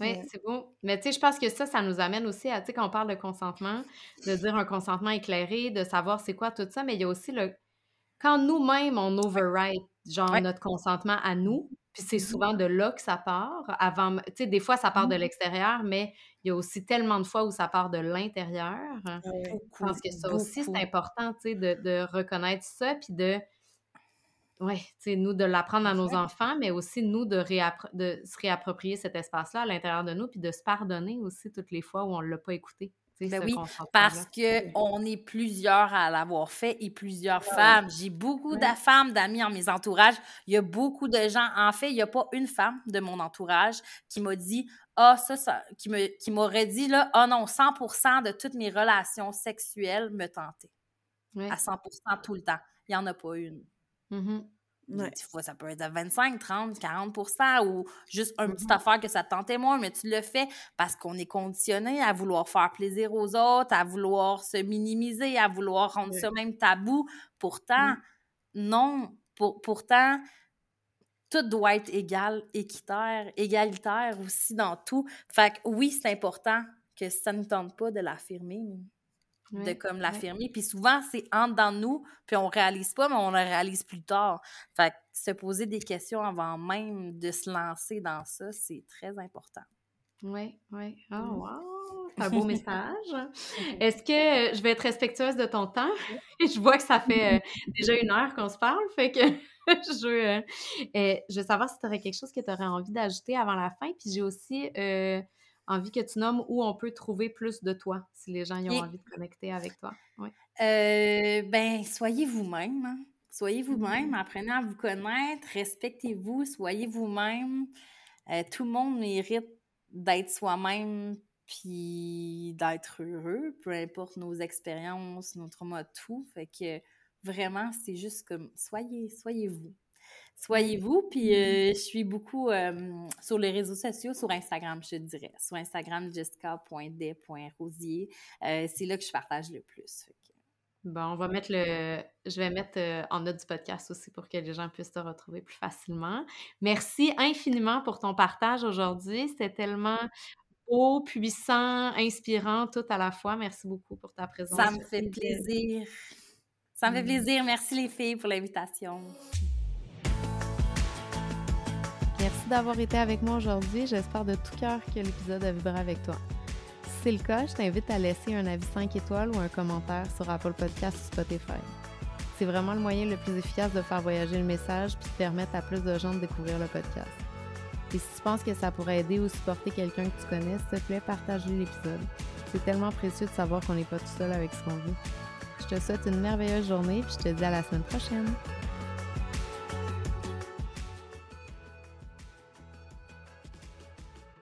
Speaker 1: Oui, c'est beau. Mais tu sais, je pense que ça, ça nous amène aussi à, tu sais, quand on parle de consentement, de dire un consentement éclairé, de savoir c'est quoi tout ça, mais il y a aussi le. Quand nous-mêmes, on override, genre, notre consentement à nous, puis c'est souvent de là que ça part. Avant, tu sais, des fois, ça part de mmh. l'extérieur, mais il y a aussi tellement de fois où ça part de l'intérieur. Je pense que ça aussi, c'est important, tu sais, de, de reconnaître ça, puis de oui, c'est nous de l'apprendre à nos enfants, mais aussi nous de, de se réapproprier cet espace-là à l'intérieur de nous, puis de se pardonner aussi toutes les fois où on ne l'a pas écouté.
Speaker 3: Ben oui, parce qu'on est plusieurs à l'avoir fait et plusieurs femmes. J'ai beaucoup de femmes, d'amis en mes entourages. Il y a beaucoup de gens. En fait, il n'y a pas une femme de mon entourage qui m'a dit Ah, ça, ça, qui, me, qui m'aurait dit là, ah non, 100 de toutes mes relations sexuelles me tentaient. À 100 tout le temps. Il n'y en a pas une.
Speaker 1: Mmh
Speaker 3: des fois, ça peut être à 25, 30, 40 ou juste une petite mmh affaire que ça te tentait moins, mais tu le fais parce qu'on est conditionné à vouloir faire plaisir aux autres, à vouloir se minimiser, à vouloir rendre ça même tabou. Pourtant, mmh. non. Pour, pourtant, tout doit être égal, équitaire, égalitaire aussi dans tout. Fait que oui, c'est important que ça ne tente pas de l'affirmer de comme l'affirmer. Puis souvent, c'est en dedans de nous, puis on réalise pas, mais on le réalise plus tard. Fait que se poser des questions avant même de se lancer dans ça, c'est très important.
Speaker 1: Oui, oui. Oh, wow! C'est un beau message. Est-ce que je vais être respectueuse de ton temps? je vois que ça fait euh, déjà une heure qu'on se parle, fait que je, veux, euh, je veux savoir si tu aurais quelque chose que tu aurais envie d'ajouter avant la fin. Puis j'ai aussi euh, envie que tu nommes où on peut trouver plus de toi, si les gens y ont envie de connecter avec toi. Oui.
Speaker 3: ben, soyez vous-même. Hein. Soyez vous-même, mmh. apprenez à vous connaître, respectez-vous, soyez vous-même. tout le monde mérite d'être soi-même puis d'être heureux, peu importe nos expériences, nos traumas, tout. Fait que vraiment, c'est juste comme soyez, soyez vous. Soyez vous, puis euh, je suis beaucoup euh, sur les réseaux sociaux, sur Instagram, je te dirais. Sur Instagram, jessica.d.rosier. Euh, c'est là que je partage le plus.
Speaker 1: Bon, on va mettre le. Je vais mettre euh, en note du podcast aussi pour que les gens puissent te retrouver plus facilement. Merci infiniment pour ton partage aujourd'hui. C'était tellement beau, puissant, inspirant, tout à la fois. Merci beaucoup pour ta présence.
Speaker 3: Ça me fait plaisir. Ça me fait mmh. plaisir. Merci les filles pour l'invitation.
Speaker 1: Merci d'avoir été avec moi aujourd'hui. J'espère de tout cœur que l'épisode a vibré avec toi c'est le cas, je t'invite à laisser un avis 5 étoiles ou un commentaire sur Apple Podcast ou Spotify. C'est vraiment le moyen le plus efficace de faire voyager le message puis de permettre à plus de gens de découvrir le podcast. Et si tu penses que ça pourrait aider ou supporter quelqu'un que tu connais, s'il te plaît, partage l'épisode. C'est tellement précieux de savoir qu'on n'est pas tout seul avec ce qu'on vit. Je te souhaite une merveilleuse journée puis je te dis à la semaine prochaine.